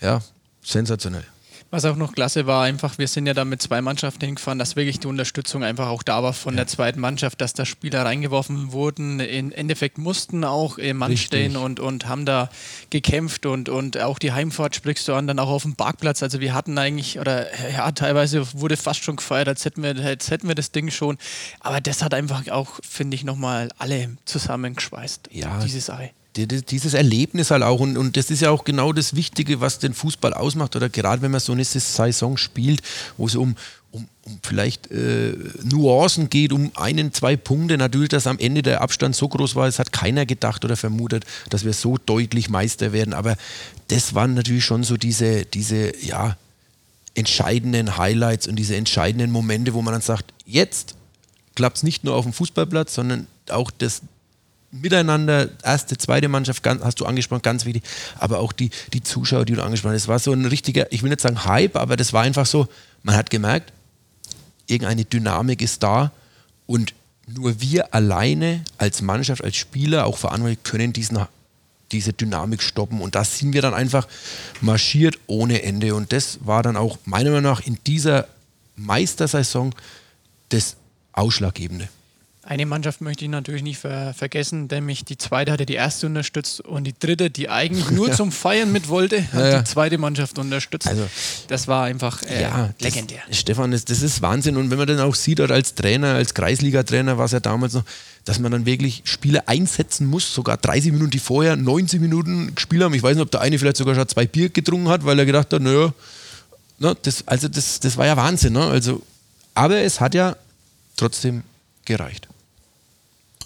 ja, sensationell.
Was auch noch klasse war, einfach, wir sind ja da mit zwei Mannschaften hingefahren, dass wirklich die Unterstützung einfach auch da war von ja. der zweiten Mannschaft, dass da Spieler reingeworfen wurden. Im Endeffekt mussten auch im Mann Richtig. stehen und, und haben da gekämpft und, und auch die Heimfahrt sprichst du an, dann auch auf dem Parkplatz. Also wir hatten eigentlich, oder ja, teilweise wurde fast schon gefeiert, als hätten wir, als hätten wir das Ding schon. Aber das hat einfach auch, finde ich, nochmal alle zusammengeschweißt,
ja. dieses Ei dieses Erlebnis halt auch und, und das ist ja auch genau das Wichtige, was den Fußball ausmacht oder gerade wenn man so eine Saison spielt, wo es um, um, um vielleicht äh, Nuancen geht, um einen, zwei Punkte. Natürlich, dass am Ende der Abstand so groß war, es hat keiner gedacht oder vermutet, dass wir so deutlich Meister werden. Aber das waren natürlich schon so diese, diese ja, entscheidenden Highlights und diese entscheidenden Momente, wo man dann sagt, jetzt klappt es nicht nur auf dem Fußballplatz, sondern auch das, Miteinander, erste, zweite Mannschaft, ganz, hast du angesprochen, ganz wichtig, aber auch die, die Zuschauer, die du angesprochen hast. Es war so ein richtiger, ich will nicht sagen Hype, aber das war einfach so, man hat gemerkt, irgendeine Dynamik ist da und nur wir alleine als Mannschaft, als Spieler, auch Verantwortliche können diesen, diese Dynamik stoppen. Und da sind wir dann einfach marschiert ohne Ende. Und das war dann auch meiner Meinung nach in dieser Meistersaison das Ausschlaggebende.
Eine Mannschaft möchte ich natürlich nicht ver vergessen, nämlich die zweite hatte die erste unterstützt und die dritte, die eigentlich nur ja. zum Feiern mit wollte, hat ja, die zweite Mannschaft unterstützt. Also, das war einfach äh, ja, legendär.
Das, Stefan, das, das, ist Wahnsinn. Und wenn man dann auch sieht, als Trainer, als Kreisliga-Trainer war es ja damals noch, dass man dann wirklich Spieler einsetzen muss, sogar 30 Minuten die vorher 90 Minuten gespielt haben. Ich weiß nicht, ob der eine vielleicht sogar schon zwei Bier getrunken hat, weil er gedacht hat, naja, na, das, also das, das war ja Wahnsinn. Ne? Also, aber es hat ja trotzdem gereicht.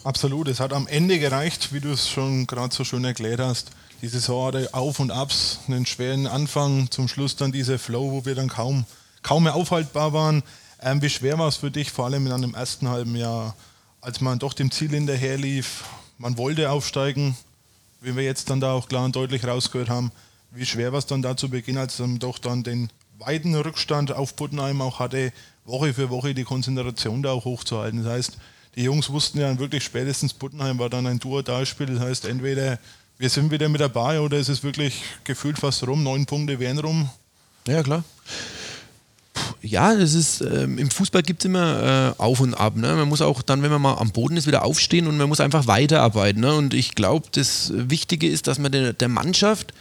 Absolut, es hat am Ende gereicht, wie du es schon gerade so schön erklärt hast. Die Saison hatte Auf und Abs, einen schweren Anfang, zum Schluss dann dieser Flow, wo wir dann kaum, kaum mehr aufhaltbar waren. Ähm, wie schwer war es für dich, vor allem in einem ersten halben Jahr, als man doch dem Ziel hinterher lief? Man wollte aufsteigen, wie wir jetzt dann da auch klar und deutlich rausgehört haben. Wie schwer war es dann da zu Beginn, als man doch dann den weiten Rückstand auf Buttenheim auch hatte, Woche für Woche die Konzentration da auch hochzuhalten? Das heißt, die Jungs wussten ja wirklich spätestens Buttenheim war dann ein Duo-Spiel. Das heißt, entweder wir sind wieder mit dabei oder es ist wirklich gefühlt fast rum, neun Punkte wären rum.
Ja, klar. ja, das ist, ähm, im Fußball gibt es immer äh, Auf und Ab. Ne? Man muss auch dann, wenn man mal am Boden ist, wieder aufstehen und man muss einfach weiterarbeiten. Ne? Und ich glaube, das Wichtige ist, dass man der, der Mannschaft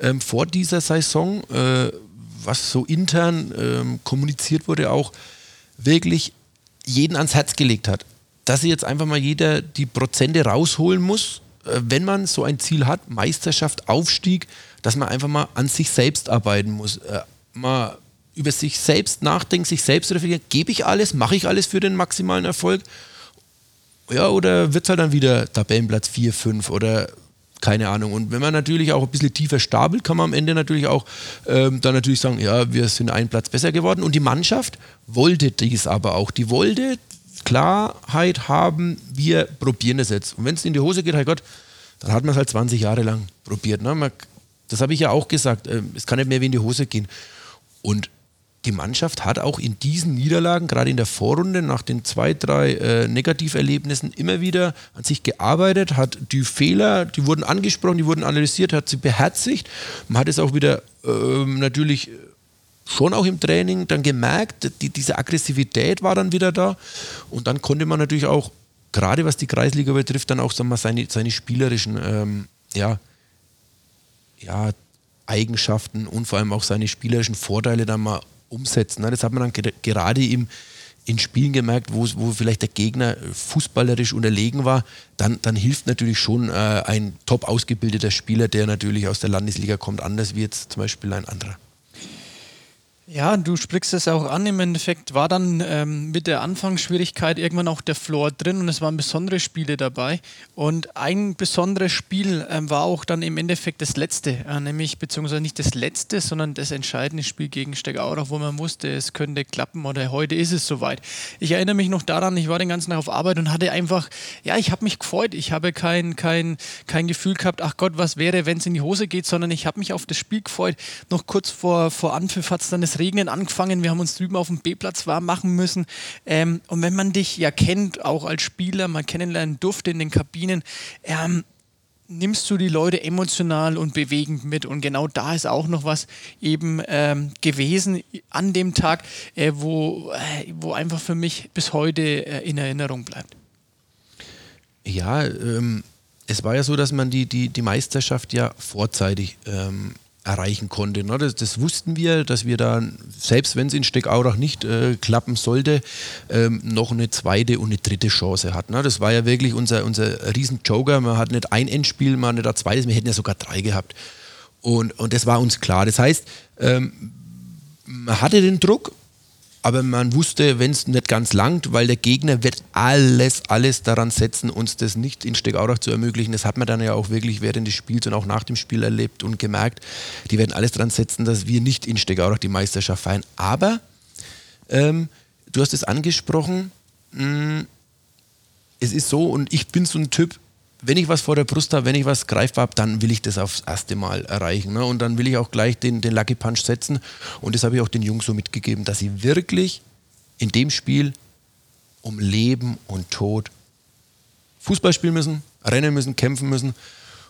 ähm, vor dieser Saison, äh, was so intern ähm, kommuniziert wurde, auch wirklich jeden ans Herz gelegt hat. Dass jetzt einfach mal jeder die Prozente rausholen muss, äh, wenn man so ein Ziel hat, Meisterschaft, Aufstieg, dass man einfach mal an sich selbst arbeiten muss. Äh, mal über sich selbst nachdenken, sich selbst reflektieren, gebe ich alles, mache ich alles für den maximalen Erfolg? Ja, oder wird es halt dann wieder Tabellenplatz 4, 5 oder keine Ahnung. Und wenn man natürlich auch ein bisschen tiefer stapelt, kann man am Ende natürlich auch ähm, dann natürlich sagen, ja, wir sind einen Platz besser geworden. Und die Mannschaft wollte dies aber auch. Die wollte Klarheit haben, wir probieren es jetzt. Und wenn es in die Hose geht, Herr Gott, dann hat man es halt 20 Jahre lang probiert. Ne? Man, das habe ich ja auch gesagt. Äh, es kann nicht mehr wie in die Hose gehen. Und die Mannschaft hat auch in diesen Niederlagen, gerade in der Vorrunde, nach den zwei, drei äh, Negativerlebnissen immer wieder an sich gearbeitet, hat die Fehler, die wurden angesprochen, die wurden analysiert, hat sie beherzigt. Man hat es auch wieder äh, natürlich schon auch im Training dann gemerkt, die, diese Aggressivität war dann wieder da. Und dann konnte man natürlich auch, gerade was die Kreisliga betrifft, dann auch sagen wir, seine, seine spielerischen ähm, ja, ja, Eigenschaften und vor allem auch seine spielerischen Vorteile dann mal umsetzen. Das hat man dann gerade im, in Spielen gemerkt, wo, wo vielleicht der Gegner fußballerisch unterlegen war, dann, dann hilft natürlich schon äh, ein top ausgebildeter Spieler, der natürlich aus der Landesliga kommt, anders wie jetzt zum Beispiel ein anderer.
Ja, du sprichst es auch an. Im Endeffekt war dann ähm, mit der Anfangsschwierigkeit irgendwann auch der Floor drin und es waren besondere Spiele dabei. Und ein besonderes Spiel ähm, war auch dann im Endeffekt das letzte, äh, nämlich beziehungsweise nicht das letzte, sondern das entscheidende Spiel gegen Stegaurach, wo man wusste, es könnte klappen oder heute ist es soweit. Ich erinnere mich noch daran, ich war den ganzen Tag auf Arbeit und hatte einfach, ja, ich habe mich gefreut. Ich habe kein, kein, kein Gefühl gehabt, ach Gott, was wäre, wenn es in die Hose geht, sondern ich habe mich auf das Spiel gefreut. Noch kurz vor, vor Anpfiff hat es dann das Regnen angefangen. Wir haben uns drüben auf dem B-Platz warm machen müssen. Ähm, und wenn man dich ja kennt, auch als Spieler, mal kennenlernen durfte in den Kabinen, ähm, nimmst du die Leute emotional und bewegend mit. Und genau da ist auch noch was eben ähm, gewesen an dem Tag, äh, wo, äh, wo einfach für mich bis heute äh, in Erinnerung bleibt.
Ja, ähm, es war ja so, dass man die, die, die Meisterschaft ja vorzeitig ähm, erreichen konnte. Ne? Das, das, wussten wir, dass wir da, selbst wenn es in Steckaurach nicht äh, klappen sollte, ähm, noch eine zweite und eine dritte Chance hat. Ne? Das war ja wirklich unser, unser Riesen-Joker. Man hat nicht ein Endspiel, man hat nicht ein zweites, wir hätten ja sogar drei gehabt. Und, und das war uns klar. Das heißt, ähm, man hatte den Druck, aber man wusste, wenn es nicht ganz langt, weil der Gegner wird alles, alles daran setzen, uns das nicht in Steckaurach zu ermöglichen. Das hat man dann ja auch wirklich während des Spiels und auch nach dem Spiel erlebt und gemerkt. Die werden alles daran setzen, dass wir nicht in Steckaurach die Meisterschaft feiern. Aber ähm, du hast es angesprochen, mh, mm, es ist so und ich bin so ein Typ, wenn ich was vor der Brust habe, wenn ich was greifbar habe, dann will ich das aufs erste Mal erreichen. Ne? Und dann will ich auch gleich den, den Lucky Punch setzen. Und das habe ich auch den Jungs so mitgegeben, dass sie wirklich in dem Spiel um Leben und Tod Fußball spielen müssen, rennen müssen, kämpfen müssen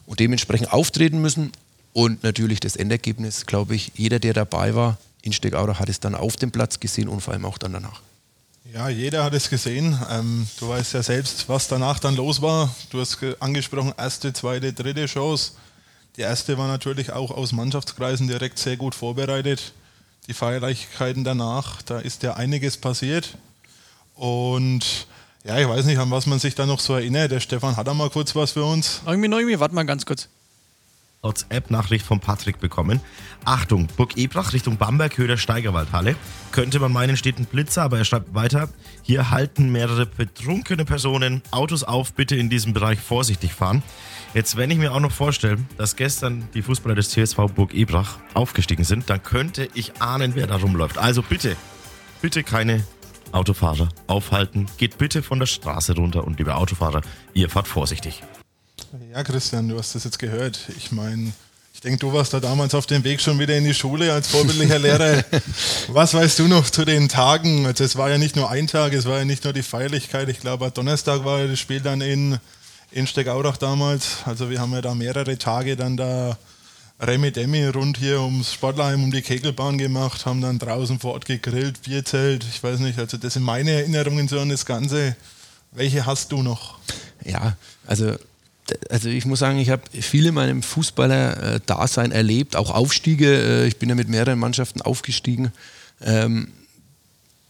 und dementsprechend auftreten müssen. Und natürlich das Endergebnis, glaube ich, jeder, der dabei war in Stegaurach, hat es dann auf dem Platz gesehen und vor allem auch dann danach.
Ja, jeder hat es gesehen. Ähm, du weißt ja selbst, was danach dann los war. Du hast angesprochen, erste, zweite, dritte Chance. Die erste war natürlich auch aus Mannschaftskreisen direkt sehr gut vorbereitet. Die Feierlichkeiten danach, da ist ja einiges passiert. Und ja, ich weiß nicht, an was man sich da noch so erinnert. Der Stefan hat da mal kurz was für uns.
Irgendwie, irgendwie, warte mal ganz kurz.
WhatsApp-Nachricht von Patrick bekommen. Achtung, Burg Ebrach Richtung Bamberg, Höhe der Steigerwaldhalle. Könnte man meinen, steht ein Blitzer, aber er schreibt weiter. Hier halten mehrere betrunkene Personen Autos auf, bitte in diesem Bereich vorsichtig fahren. Jetzt, wenn ich mir auch noch vorstelle, dass gestern die Fußballer des CSV Burg Ebrach aufgestiegen sind, dann könnte ich ahnen, wer da rumläuft. Also bitte, bitte keine Autofahrer aufhalten. Geht bitte von der Straße runter und liebe Autofahrer, ihr fahrt vorsichtig.
Ja, Christian, du hast das jetzt gehört. Ich meine, ich denke, du warst da damals auf dem Weg schon wieder in die Schule als vorbildlicher Lehrer. Was weißt du noch zu den Tagen? Also es war ja nicht nur ein Tag, es war ja nicht nur die Feierlichkeit. Ich glaube, Donnerstag war das Spiel dann in, in Steckaurach damals. Also wir haben ja da mehrere Tage dann da Remi Demi rund hier ums Sportlerheim, um die Kegelbahn gemacht, haben dann draußen vor Ort gegrillt, Bierzelt, ich weiß nicht, also das sind meine Erinnerungen so an das Ganze. Welche hast du noch?
Ja, also also ich muss sagen, ich habe viel in meinem Fußballer-Dasein erlebt, auch Aufstiege. Äh, ich bin ja mit mehreren Mannschaften aufgestiegen. Ähm,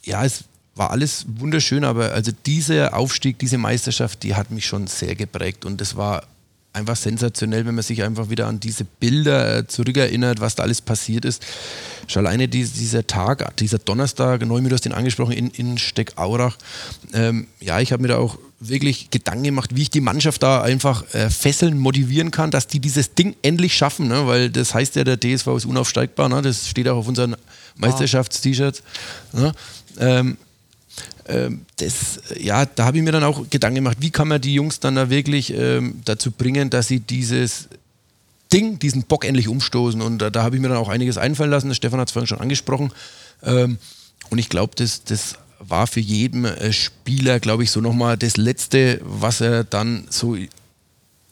ja, es war alles wunderschön, aber also dieser Aufstieg, diese Meisterschaft, die hat mich schon sehr geprägt und das war einfach sensationell, wenn man sich einfach wieder an diese Bilder äh, zurückerinnert, was da alles passiert ist. Schon alleine dieser Tag, dieser Donnerstag, Neumi, du hast den angesprochen, in, in Steckaurach. Ähm, ja, ich habe mir da auch wirklich Gedanken gemacht, wie ich die Mannschaft da einfach äh, fesseln, motivieren kann, dass die dieses Ding endlich schaffen, ne? weil das heißt ja, der DSV ist unaufsteigbar, ne? das steht auch auf unseren Meisterschafts-T-Shirts. Ne? Ähm, das, ja, da habe ich mir dann auch Gedanken gemacht, wie kann man die Jungs dann da wirklich ähm, dazu bringen, dass sie dieses Ding, diesen Bock endlich umstoßen. Und da, da habe ich mir dann auch einiges einfallen lassen. Stefan hat es vorhin schon angesprochen. Ähm, und ich glaube, das, das war für jeden äh, Spieler, glaube ich, so nochmal das Letzte, was er dann so,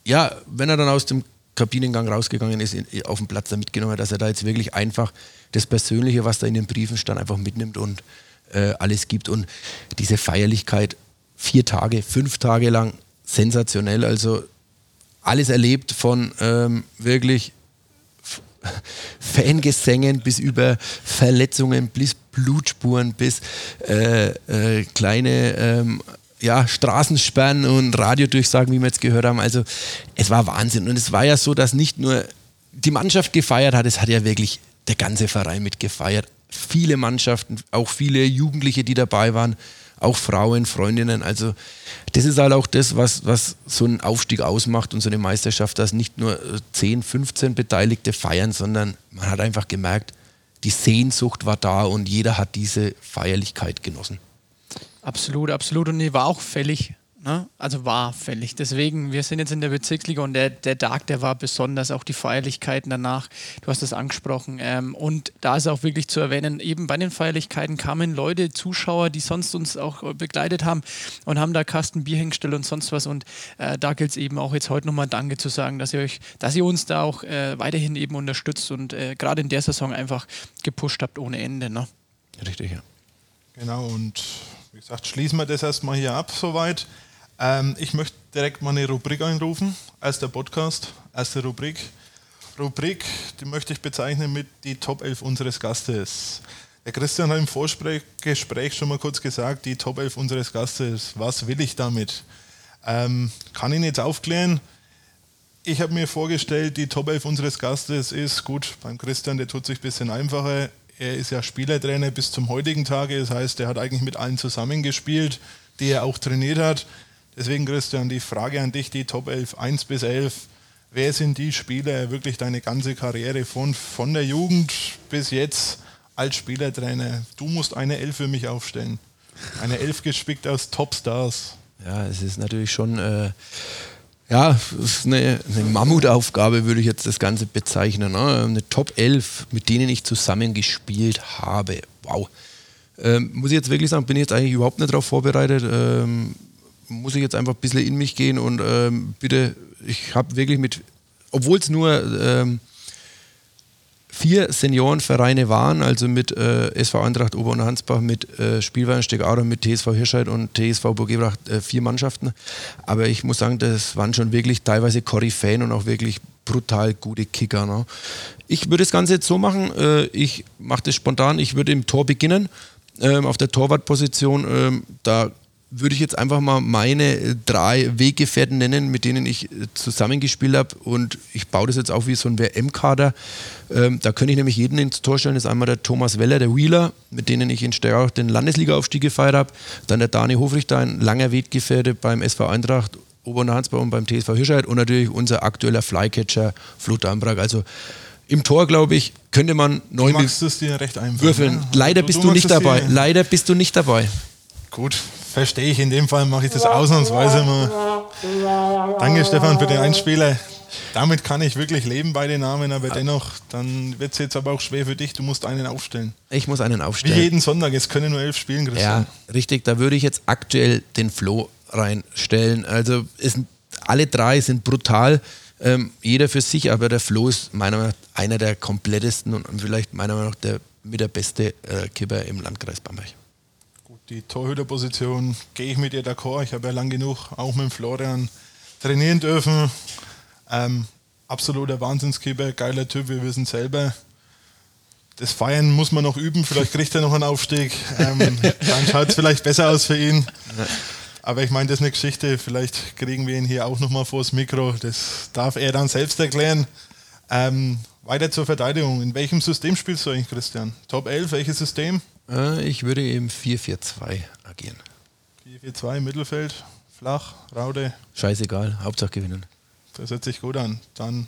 ja, wenn er dann aus dem Kabinengang rausgegangen ist, in, auf dem Platz da mitgenommen hat, dass er da jetzt wirklich einfach das Persönliche, was da in den Briefen stand, einfach mitnimmt und äh, alles gibt. Und diese Feierlichkeit, vier Tage, fünf Tage lang, sensationell. Also alles erlebt von ähm, wirklich Fangesängen bis über Verletzungen, bis Blutspuren, bis äh, äh, kleine ähm, ja, Straßensperren und Radiodurchsagen, wie wir jetzt gehört haben. Also es war Wahnsinn. Und es war ja so, dass nicht nur die Mannschaft gefeiert hat, es hat ja wirklich der ganze Verein mitgefeiert viele Mannschaften, auch viele Jugendliche, die dabei waren, auch Frauen, Freundinnen. Also das ist halt auch das, was, was so einen Aufstieg ausmacht und so eine Meisterschaft, dass nicht nur 10, 15 Beteiligte feiern, sondern man hat einfach gemerkt, die Sehnsucht war da und jeder hat diese Feierlichkeit genossen.
Absolut, absolut. Und die war auch fällig. Ne? Also war fällig. Deswegen, wir sind jetzt in der Bezirksliga und der, der Tag, der war besonders, auch die Feierlichkeiten danach, du hast das angesprochen. Ähm, und da ist auch wirklich zu erwähnen, eben bei den Feierlichkeiten kamen Leute, Zuschauer, die sonst uns auch begleitet haben und haben da Kasten Bier hingestellt und sonst was. Und äh, da gilt es eben auch jetzt heute nochmal Danke zu sagen, dass ihr euch, dass ihr uns da auch äh, weiterhin eben unterstützt und äh, gerade in der Saison einfach gepusht habt ohne Ende. Ne?
Richtig, ja.
Genau, und wie gesagt, schließen wir das erstmal hier ab soweit. Ähm, ich möchte direkt mal eine Rubrik einrufen. Erster Podcast, erste Rubrik. Rubrik, die möchte ich bezeichnen mit die Top 11 unseres Gastes. Der Christian hat im Vorgespräch schon mal kurz gesagt, die Top 11 unseres Gastes. Was will ich damit? Ähm, kann ihn jetzt aufklären. Ich habe mir vorgestellt, die Top 11 unseres Gastes ist gut. Beim Christian, der tut sich ein bisschen einfacher. Er ist ja Spielertrainer bis zum heutigen Tage. Das heißt, er hat eigentlich mit allen zusammengespielt, die er auch trainiert hat. Deswegen, Christian, die Frage an dich, die Top 11, 1 bis 11. Wer sind die Spieler, wirklich deine ganze Karriere von, von der Jugend bis jetzt als Spielertrainer? Du musst eine Elf für mich aufstellen. Eine Elf gespickt aus Topstars.
Ja, es ist natürlich schon äh, ja, eine, eine, Mammutaufgabe, würde ich jetzt das Ganze bezeichnen. Ne? Eine Top 11, mit denen ich zusammengespielt habe. Wow. Ähm, muss ich jetzt wirklich sagen, bin ich jetzt eigentlich überhaupt nicht darauf vorbereitet. Ähm, muss ich jetzt einfach ein bisschen in mich gehen und ähm, bitte, ich habe wirklich mit, obwohl es nur ähm, vier Seniorenvereine waren, also mit äh, SV Eintracht Ober- und Hansbach, mit äh, Spielwein Stegaura, mit TSV Hirscheid und TSV Burgebracht äh, vier Mannschaften. Aber ich muss sagen, das waren schon wirklich teilweise Koryphäen und auch wirklich brutal gute Kicker. Ne? Ich würde das Ganze jetzt so machen, äh, ich mache das spontan, ich würde im Tor beginnen. Ähm, auf der Torwartposition, ähm, da würde ich jetzt einfach mal meine äh, drei Weggefährten nennen, mit denen ich äh, zusammengespielt habe. Und ich baue das jetzt auch wie so ein WM-Kader. Ähm, da könnte ich nämlich jeden ins Tor stellen. Das ist einmal der Thomas Weller, der Wheeler, mit denen ich in Steyr den Landesliga-Aufstieg gefeiert habe. Dann der Dani Hofrichter, ein langer Weggefährte beim SV Eintracht, Oberhansbau und beim TSV Hirscheid. Und natürlich unser aktueller Flycatcher, Flut Dambrag. Also im Tor, glaube ich, könnte man neun würfeln. Ja? Leider bist du, du nicht dabei. Leider bist du nicht dabei.
Gut, verstehe ich. In dem Fall mache ich das ausnahmsweise mal. Danke, Stefan, für den Einspieler. Damit kann ich wirklich leben bei den Namen, aber dennoch, dann wird es jetzt aber auch schwer für dich. Du musst einen aufstellen.
Ich muss einen aufstellen.
Wie jeden Sonntag, es können nur elf spielen,
Christian. Ja, richtig. Da würde ich jetzt aktuell den Flo reinstellen. Also es, alle drei sind brutal. Ähm, jeder für sich, aber der Flo ist meiner Meinung nach einer der komplettesten und vielleicht meiner Meinung nach der, mit der beste äh, Kipper im Landkreis Bamberg.
Die Torhüterposition gehe ich mit dir d'accord. Ich habe ja lang genug auch mit Florian trainieren dürfen. Ähm, absoluter Wahnsinnskipper, geiler Typ, wir wissen selber. Das Feiern muss man noch üben, vielleicht kriegt er noch einen Aufstieg. Ähm, dann schaut es vielleicht besser aus für ihn. Aber ich meine, das ist eine Geschichte. Vielleicht kriegen wir ihn hier auch nochmal vors Mikro. Das darf er dann selbst erklären. Ähm, weiter zur Verteidigung. In welchem System spielst du eigentlich, Christian? Top 11, welches System?
Äh, ich würde im 4-4-2 agieren.
4-4-2, Mittelfeld, flach, Raude.
Scheißegal, Hauptsache gewinnen.
Das hört sich gut an. Dann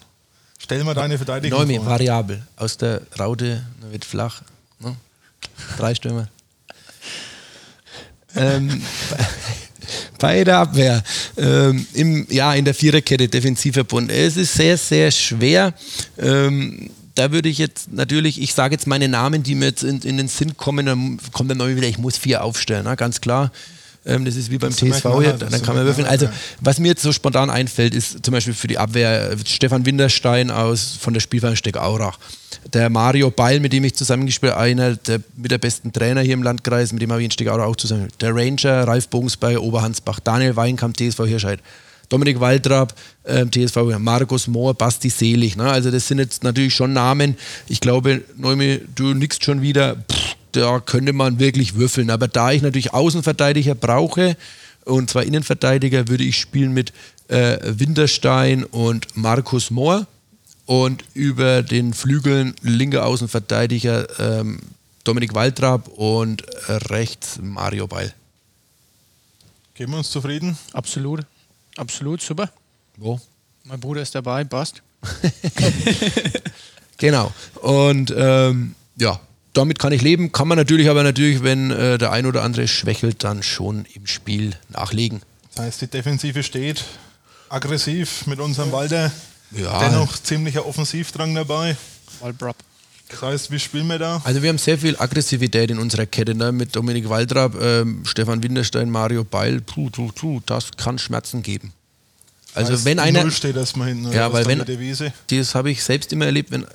stell mal deine Verteidigung
Neu
vor.
variabel. Aus der Raute wird flach. Ne? Drei Stürmer. ähm, bei der Abwehr, ähm, im, ja, in der Viererkette defensiver Bund. Es ist sehr, sehr schwer. Ähm, da würde ich jetzt natürlich, ich sage jetzt meine Namen, die mir jetzt in, in den Sinn kommen, dann kommt dann mal wieder, ich muss vier aufstellen, ne? ganz klar. Ähm, das ist wie beim
Das
TSV hier,
halt,
dann kann man würfeln. Also, was mir jetzt so spontan einfällt, ist zum Beispiel für die Abwehr äh, Stefan Winterstein aus, von der Spielverein Aurach. Der Mario Beil, mit dem ich zusammengespielt habe, einer der, mit der besten Trainer hier im Landkreis, mit dem habe ich in Stegaurach auch zusammen. Der Ranger, Ralf Bogensberger, Oberhansbach, Daniel Weinkamp, TSV Hirscheid. Dominik Waldrab, äh, TSV, Markus Mohr, Basti Selig. Ne? Also das sind jetzt natürlich schon Namen. Ich glaube, Neumi, du nickst schon wieder, pff, da könnte man wirklich würfeln. Aber da ich natürlich Außenverteidiger brauche, und zwar Innenverteidiger, würde ich spielen mit äh, Winterstein und Markus Mohr. Und über den Flügeln linker Außenverteidiger ähm, Dominik Waldrab und rechts Mario Beil.
Geben wir uns zufrieden?
Absolut. Absolut, super.
Wo?
Mein Bruder ist dabei, passt.
Genau. Und ähm, ja, damit kann ich leben. Kann man natürlich, aber natürlich, wenn äh, der ein oder andere schwächelt, dann schon im Spiel nachlegen.
Das heißt, die Defensive steht aggressiv mit unserem Walter.
Ja.
Dennoch ziemlicher Offensivdrang dabei.
Walbrab.
Das heißt, wie spielen wir da?
Also wir haben sehr viel Aggressivität in unserer Kette, ne? mit Dominik Waldrab, ähm, Stefan Winterstein, Mario Beil. Puh, puh, puh, das kann Schmerzen geben. Also
heißt,
wenn einer,
Null steht erstmal hinten.
Ja, weil wenn- das habe ich selbst immer erlebt, wenn,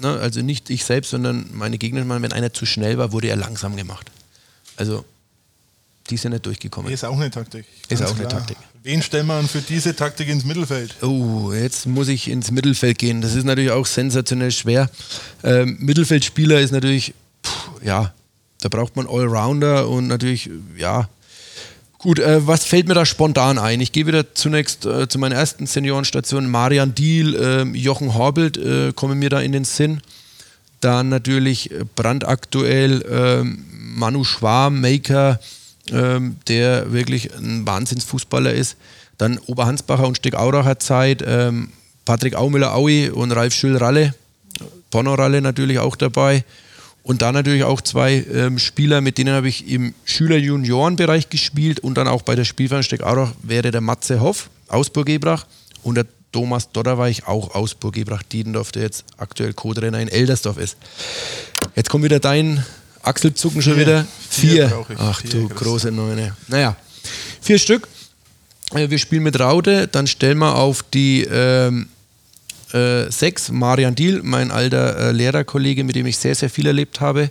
ne, also nicht ich selbst, sondern meine Gegner, wenn einer zu schnell war, wurde er langsam gemacht. Also die sind nicht durchgekommen.
Ist auch eine Taktik.
Ist auch eine
klar.
Taktik.
Wen stellen wir für diese Taktik ins Mittelfeld?
Oh, jetzt muss ich ins Mittelfeld gehen. Das ist natürlich auch sensationell schwer. Ähm, Mittelfeldspieler ist natürlich, puh, ja, da braucht man Allrounder und natürlich, ja. Gut, äh, was fällt mir da spontan ein? Ich gehe wieder zunächst äh, zu meiner ersten Seniorenstation. Marian Diel, äh, Jochen Horbelt kommen mir da in den Sinn. Dann natürlich äh, brandaktuell ähm, Manu Schwarm, Maker, ähm, der wirklich ein Wahnsinnsfußballer ist. Dann Oberhansbacher und Stegauracher Zeit, ähm, Patrick Aumüller-Aui und Ralf Schül-Ralle, Bonner-Ralle natürlich auch dabei. Und dann natürlich auch zwei ähm, Spieler, mit denen habe ich im Schüler-Junioren-Bereich gespielt und dann auch bei der Spielverein Stegaurach wäre der Matze Hoff aus Burgebrach und der Thomas Dodderweich auch aus Burgebrach Diedendorf, der jetzt aktuell Co-Trainer in Eldersdorf ist. Jetzt kommt wieder dein Achselzucken schon
Vier.
wieder.
Vier
Vier. Ach
Vier,
du große Neune. Naja, vier Stück. Äh, Wir spielen mit Raute, dann stellen wir auf die ähm, äh, sechs Marian Diel, mein alter äh, Lehrerkollege, mit dem ich sehr, sehr viel erlebt habe,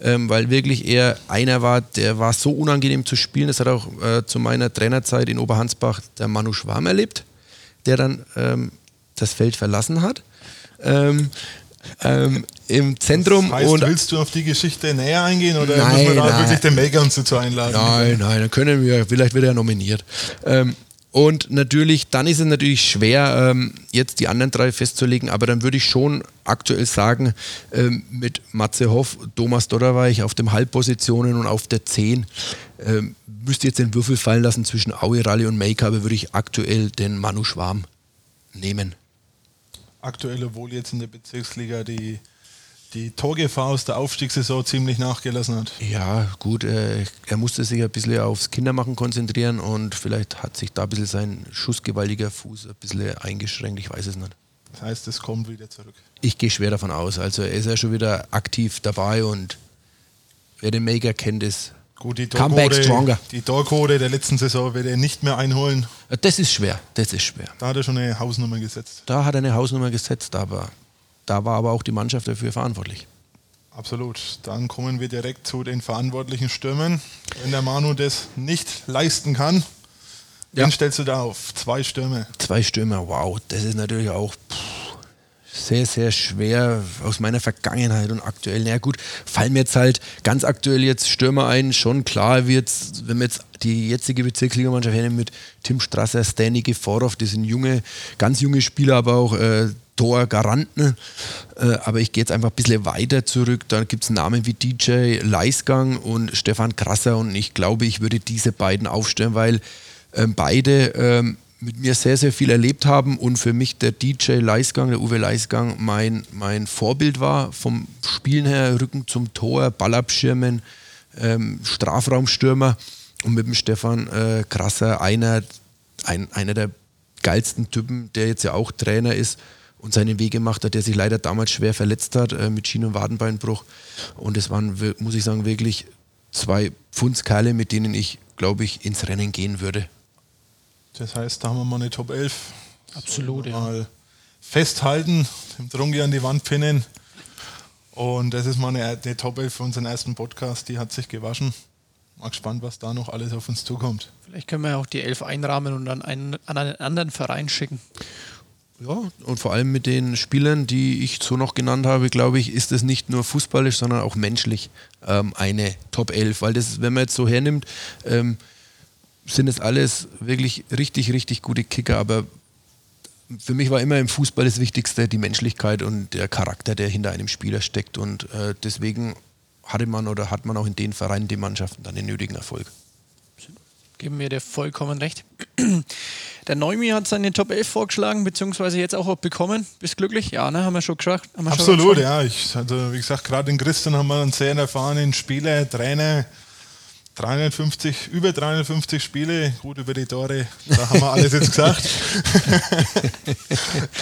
ähm, weil wirklich er einer war, der war so unangenehm zu spielen. Das hat auch äh, zu meiner Trainerzeit in Oberhansbach der Manu Schwarm erlebt, der dann ähm, das Feld verlassen hat. Ähm, ähm, Im Zentrum
heißt,
und
willst du auf die Geschichte näher eingehen oder
Nein,
muss man da
nein.
wirklich den Maker uns dazu einladen?
Nein, nein, dann können wir, vielleicht wird er nominiert. Ähm, und natürlich, dann ist es natürlich schwer, ähm, jetzt die anderen drei festzulegen, aber dann würde ich schon aktuell sagen, ähm, mit Matze Hoff, Thomas Dodderweich auf dem Halbpositionen und auf der 10, ähm, müsste jetzt den Würfel fallen lassen zwischen Aue, Rally und Make, aber würde ich aktuell den Manu Schwarm nehmen.
Aktuell, obwohl jetzt in der Bezirksliga die, die Torgefahr aus der Aufstiegssaison ziemlich nachgelassen hat.
Ja, gut, äh, er musste sich ein bisschen aufs Kindermachen konzentrieren und vielleicht hat sich da ein bisschen sein schussgewaltiger Fuß ein bisschen eingeschränkt, ich weiß es nicht.
Das heißt, es kommt wieder zurück.
Ich gehe schwer davon aus. Also er ist ja schon wieder aktiv dabei und wer den Maker kennt, ist
Gut, die Torquote, die Torquote der letzten Saison wird er nicht mehr einholen.
Das ist schwer, das ist schwer.
Da hat er schon eine Hausnummer gesetzt.
Da hat er eine Hausnummer gesetzt, aber da war aber auch die Mannschaft dafür verantwortlich.
Absolut. Dann kommen wir direkt zu den verantwortlichen Stürmern. Wenn der Manu das nicht leisten kann,
Ja.
wen stellst du da auf? Zwei Stürmer.
Zwei Stürmer, wow, das ist natürlich auch pff, sehr, sehr schwer aus meiner Vergangenheit und aktuell. Na ja, gut, fallen mir jetzt halt ganz aktuell jetzt Stürmer ein. Schon klar wird wenn wir jetzt die jetzige Bezirksligamannschaft hernehmen mit Tim Strasser, Stanley Geforov, das sind junge, ganz junge Spieler, aber auch äh, Torgaranten. Äh, aber ich gehe jetzt einfach ein bisschen weiter zurück. Da gibt es Namen wie DJ Leisgang und Stefan Krasser und ich glaube, ich würde diese beiden aufstellen, weil ähm, beide ähm, mit mir sehr, sehr viel erlebt haben und für mich der DJ Leisgang, der Uwe Leisgang, mein, mein Vorbild war. Vom Spielen her, Rücken zum Tor, Ballabschirmen, ähm, Strafraumstürmer und mit dem Stefan äh, Krasser einer, ein, einer der geilsten Typen, der jetzt ja auch Trainer ist und seinen Weg gemacht hat, der sich leider damals schwer verletzt hat äh, mit Schien- und Wadenbeinbruch. Und es waren, muss ich sagen, wirklich zwei Pfundskerle, mit denen ich, glaube ich, ins Rennen gehen würde.
Das heißt, da haben wir mal eine Top 11.
Absolut, ja.
Mal festhalten, dem Drungi an die Wand pinnen. Und das ist mal eine, eine Top 11 für unseren ersten Podcast. Die hat sich gewaschen. Mal gespannt, was da noch alles auf uns zukommt.
Vielleicht können wir ja auch die elf einrahmen und dann einen, an einen anderen Verein schicken.
Ja, und vor allem mit den Spielern, die ich so noch genannt habe, glaube ich, ist es nicht nur fußballisch, sondern auch menschlich ähm, eine Top 11. Weil das, wenn man jetzt so hernimmt, ähm, sind es alles wirklich richtig, richtig gute Kicker. Aber für mich war immer im Fußball das Wichtigste die Menschlichkeit und der Charakter, der hinter einem Spieler steckt. Und äh, deswegen hatte man oder hat man auch in den Vereinen, den Mannschaften dann den nötigen Erfolg.
Geben wir dir vollkommen recht. Der Neumi hat seine Top 11 vorgeschlagen, beziehungsweise jetzt auch bekommen. Bist glücklich? Ja, ne? Haben wir schon gesagt. Haben wir schon
Absolut,
gesprochen.
ja. Ich, also, wie gesagt, gerade in Christian haben wir einen sehr erfahrenen Spieler, Trainer. 350, über 350 Spiele, gut über die Tore, da haben wir alles jetzt gesagt.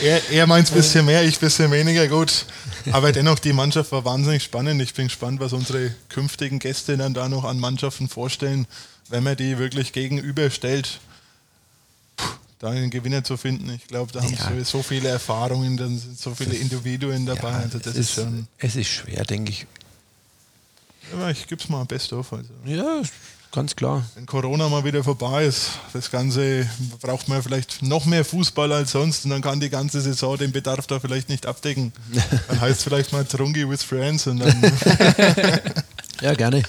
er er meint ein bisschen mehr, ich ein bisschen weniger, gut. Aber dennoch, die Mannschaft war wahnsinnig spannend. Ich bin gespannt, was unsere künftigen Gäste dann da noch an Mannschaften vorstellen, wenn man die wirklich gegenüberstellt, da einen Gewinner zu finden. Ich glaube, da haben
Ja.
sie so viele Erfahrungen, dann sind so viele Individuen dabei.
Ja,
also das
es,
ist schon.
es ist schwer, denke ich.
Aber ich gebe es mal best of. Also.
Ja, ganz klar.
Wenn Corona mal wieder vorbei ist, das Ganze braucht man vielleicht noch mehr Fußball als sonst und dann kann die ganze Saison den Bedarf da vielleicht nicht abdecken. Dann heißt es vielleicht mal Trungi with Friends und dann
Ja, gerne.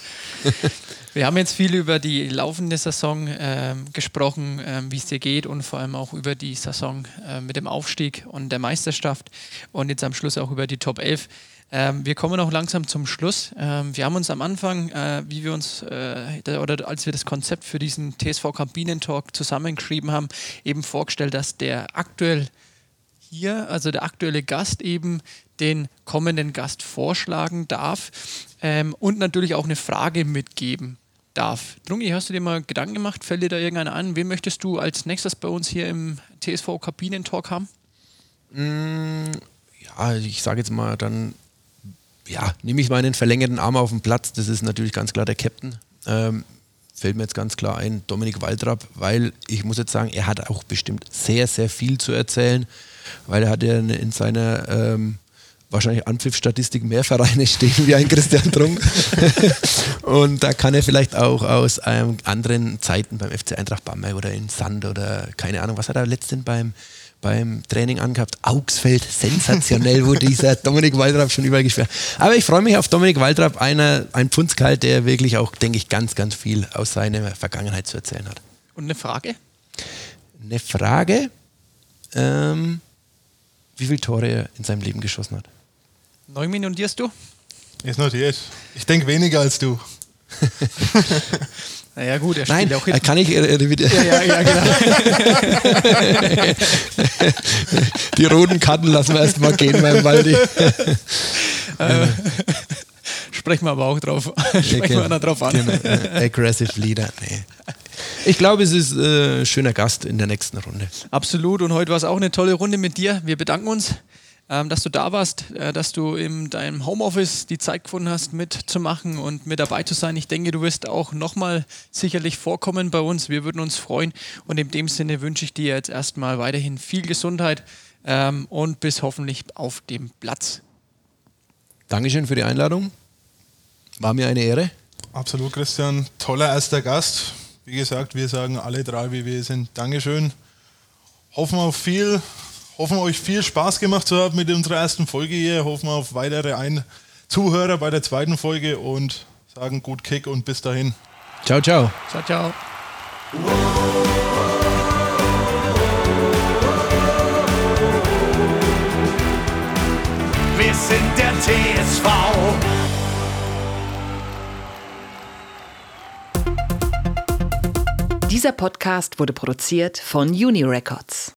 Wir haben jetzt viel über die laufende Saison ähm, gesprochen, ähm, wie es dir geht und vor allem auch über die Saison äh, mit dem Aufstieg und der Meisterschaft und jetzt am Schluss auch über die Top 11. Ähm, wir kommen auch langsam zum Schluss. Ähm, wir haben uns am Anfang, äh, wie wir uns, äh, oder als wir das Konzept für diesen TSV Kabinentalk zusammengeschrieben haben, eben vorgestellt, dass der aktuell hier, also der aktuelle Gast eben den kommenden Gast vorschlagen darf ähm, und natürlich auch eine Frage mitgeben darf. Drungi, hast du dir mal Gedanken gemacht? Fällt dir da irgendeiner an? Wen möchtest du als nächstes bei uns hier im TSV Kabinentalk haben?
Ja, ich sage jetzt mal dann, ja, nehme ich meinen verlängerten Arm auf den Platz. Das ist natürlich ganz klar der Captain. Ähm, fällt mir jetzt ganz klar ein, Dominik Waldrapp, weil ich muss jetzt sagen, er hat auch bestimmt sehr, sehr viel zu erzählen, weil er hat ja in- in seiner ähm, wahrscheinlich Anpfiff-Statistik mehr Vereine stehen wie ein Christian Trunk. Und da kann er vielleicht auch aus ähm, anderen Zeiten beim FC Eintracht Bamberg oder in Sand oder keine Ahnung, was hat er letztens beim, beim Training angehabt? Augsfeld, sensationell, wo dieser Dominik Waldrapp schon überall gespielt hat. Aber ich freue mich auf Dominik Waldrapp, einer, ein Pfundskerl, der wirklich auch, denke ich, ganz, ganz viel aus seiner Vergangenheit zu erzählen hat.
Und eine Frage?
Eine Frage, ähm, wie viele Tore er in seinem Leben geschossen hat.
Neu minutierst du?
ist notiert. Ich denke weniger als du.
Naja gut, er
Nein,
auch
äh,
hinten.
kann ich äh, äh, wieder
Ja, ja, genau.
die roten Karten lassen wir erstmal gehen beim Waldi.
Sprechen wir aber auch drauf. Sprechen wir da drauf an.
Genau, äh, aggressive Leader. Nee. Ich glaube, es ist äh, ein schöner Gast in der nächsten Runde.
Absolut. Und heute war es auch eine tolle Runde mit dir. Wir bedanken uns. Ähm, dass du da warst, äh, dass du in deinem Homeoffice die Zeit gefunden hast, mitzumachen und mit dabei zu sein. Ich denke, du wirst auch nochmal sicherlich vorkommen bei uns. Wir würden uns freuen und in dem Sinne wünsche ich dir jetzt erstmal weiterhin viel Gesundheit ähm, und bis hoffentlich auf dem Platz.
Dankeschön für die Einladung. War mir eine Ehre.
Absolut, Christian. Toller erster Gast. Wie gesagt, wir sagen alle drei, wie wir sind. Dankeschön. Hoffen auf viel, hoffen euch viel Spaß gemacht zu haben mit unserer ersten Folge hier. Hoffen auf weitere Ein Zuhörer bei der zweiten Folge und sagen gut Kick und bis dahin.
Ciao, ciao.
Ciao, ciao.
Wir sind der TSV.
Dieser Podcast wurde produziert von Uni Records.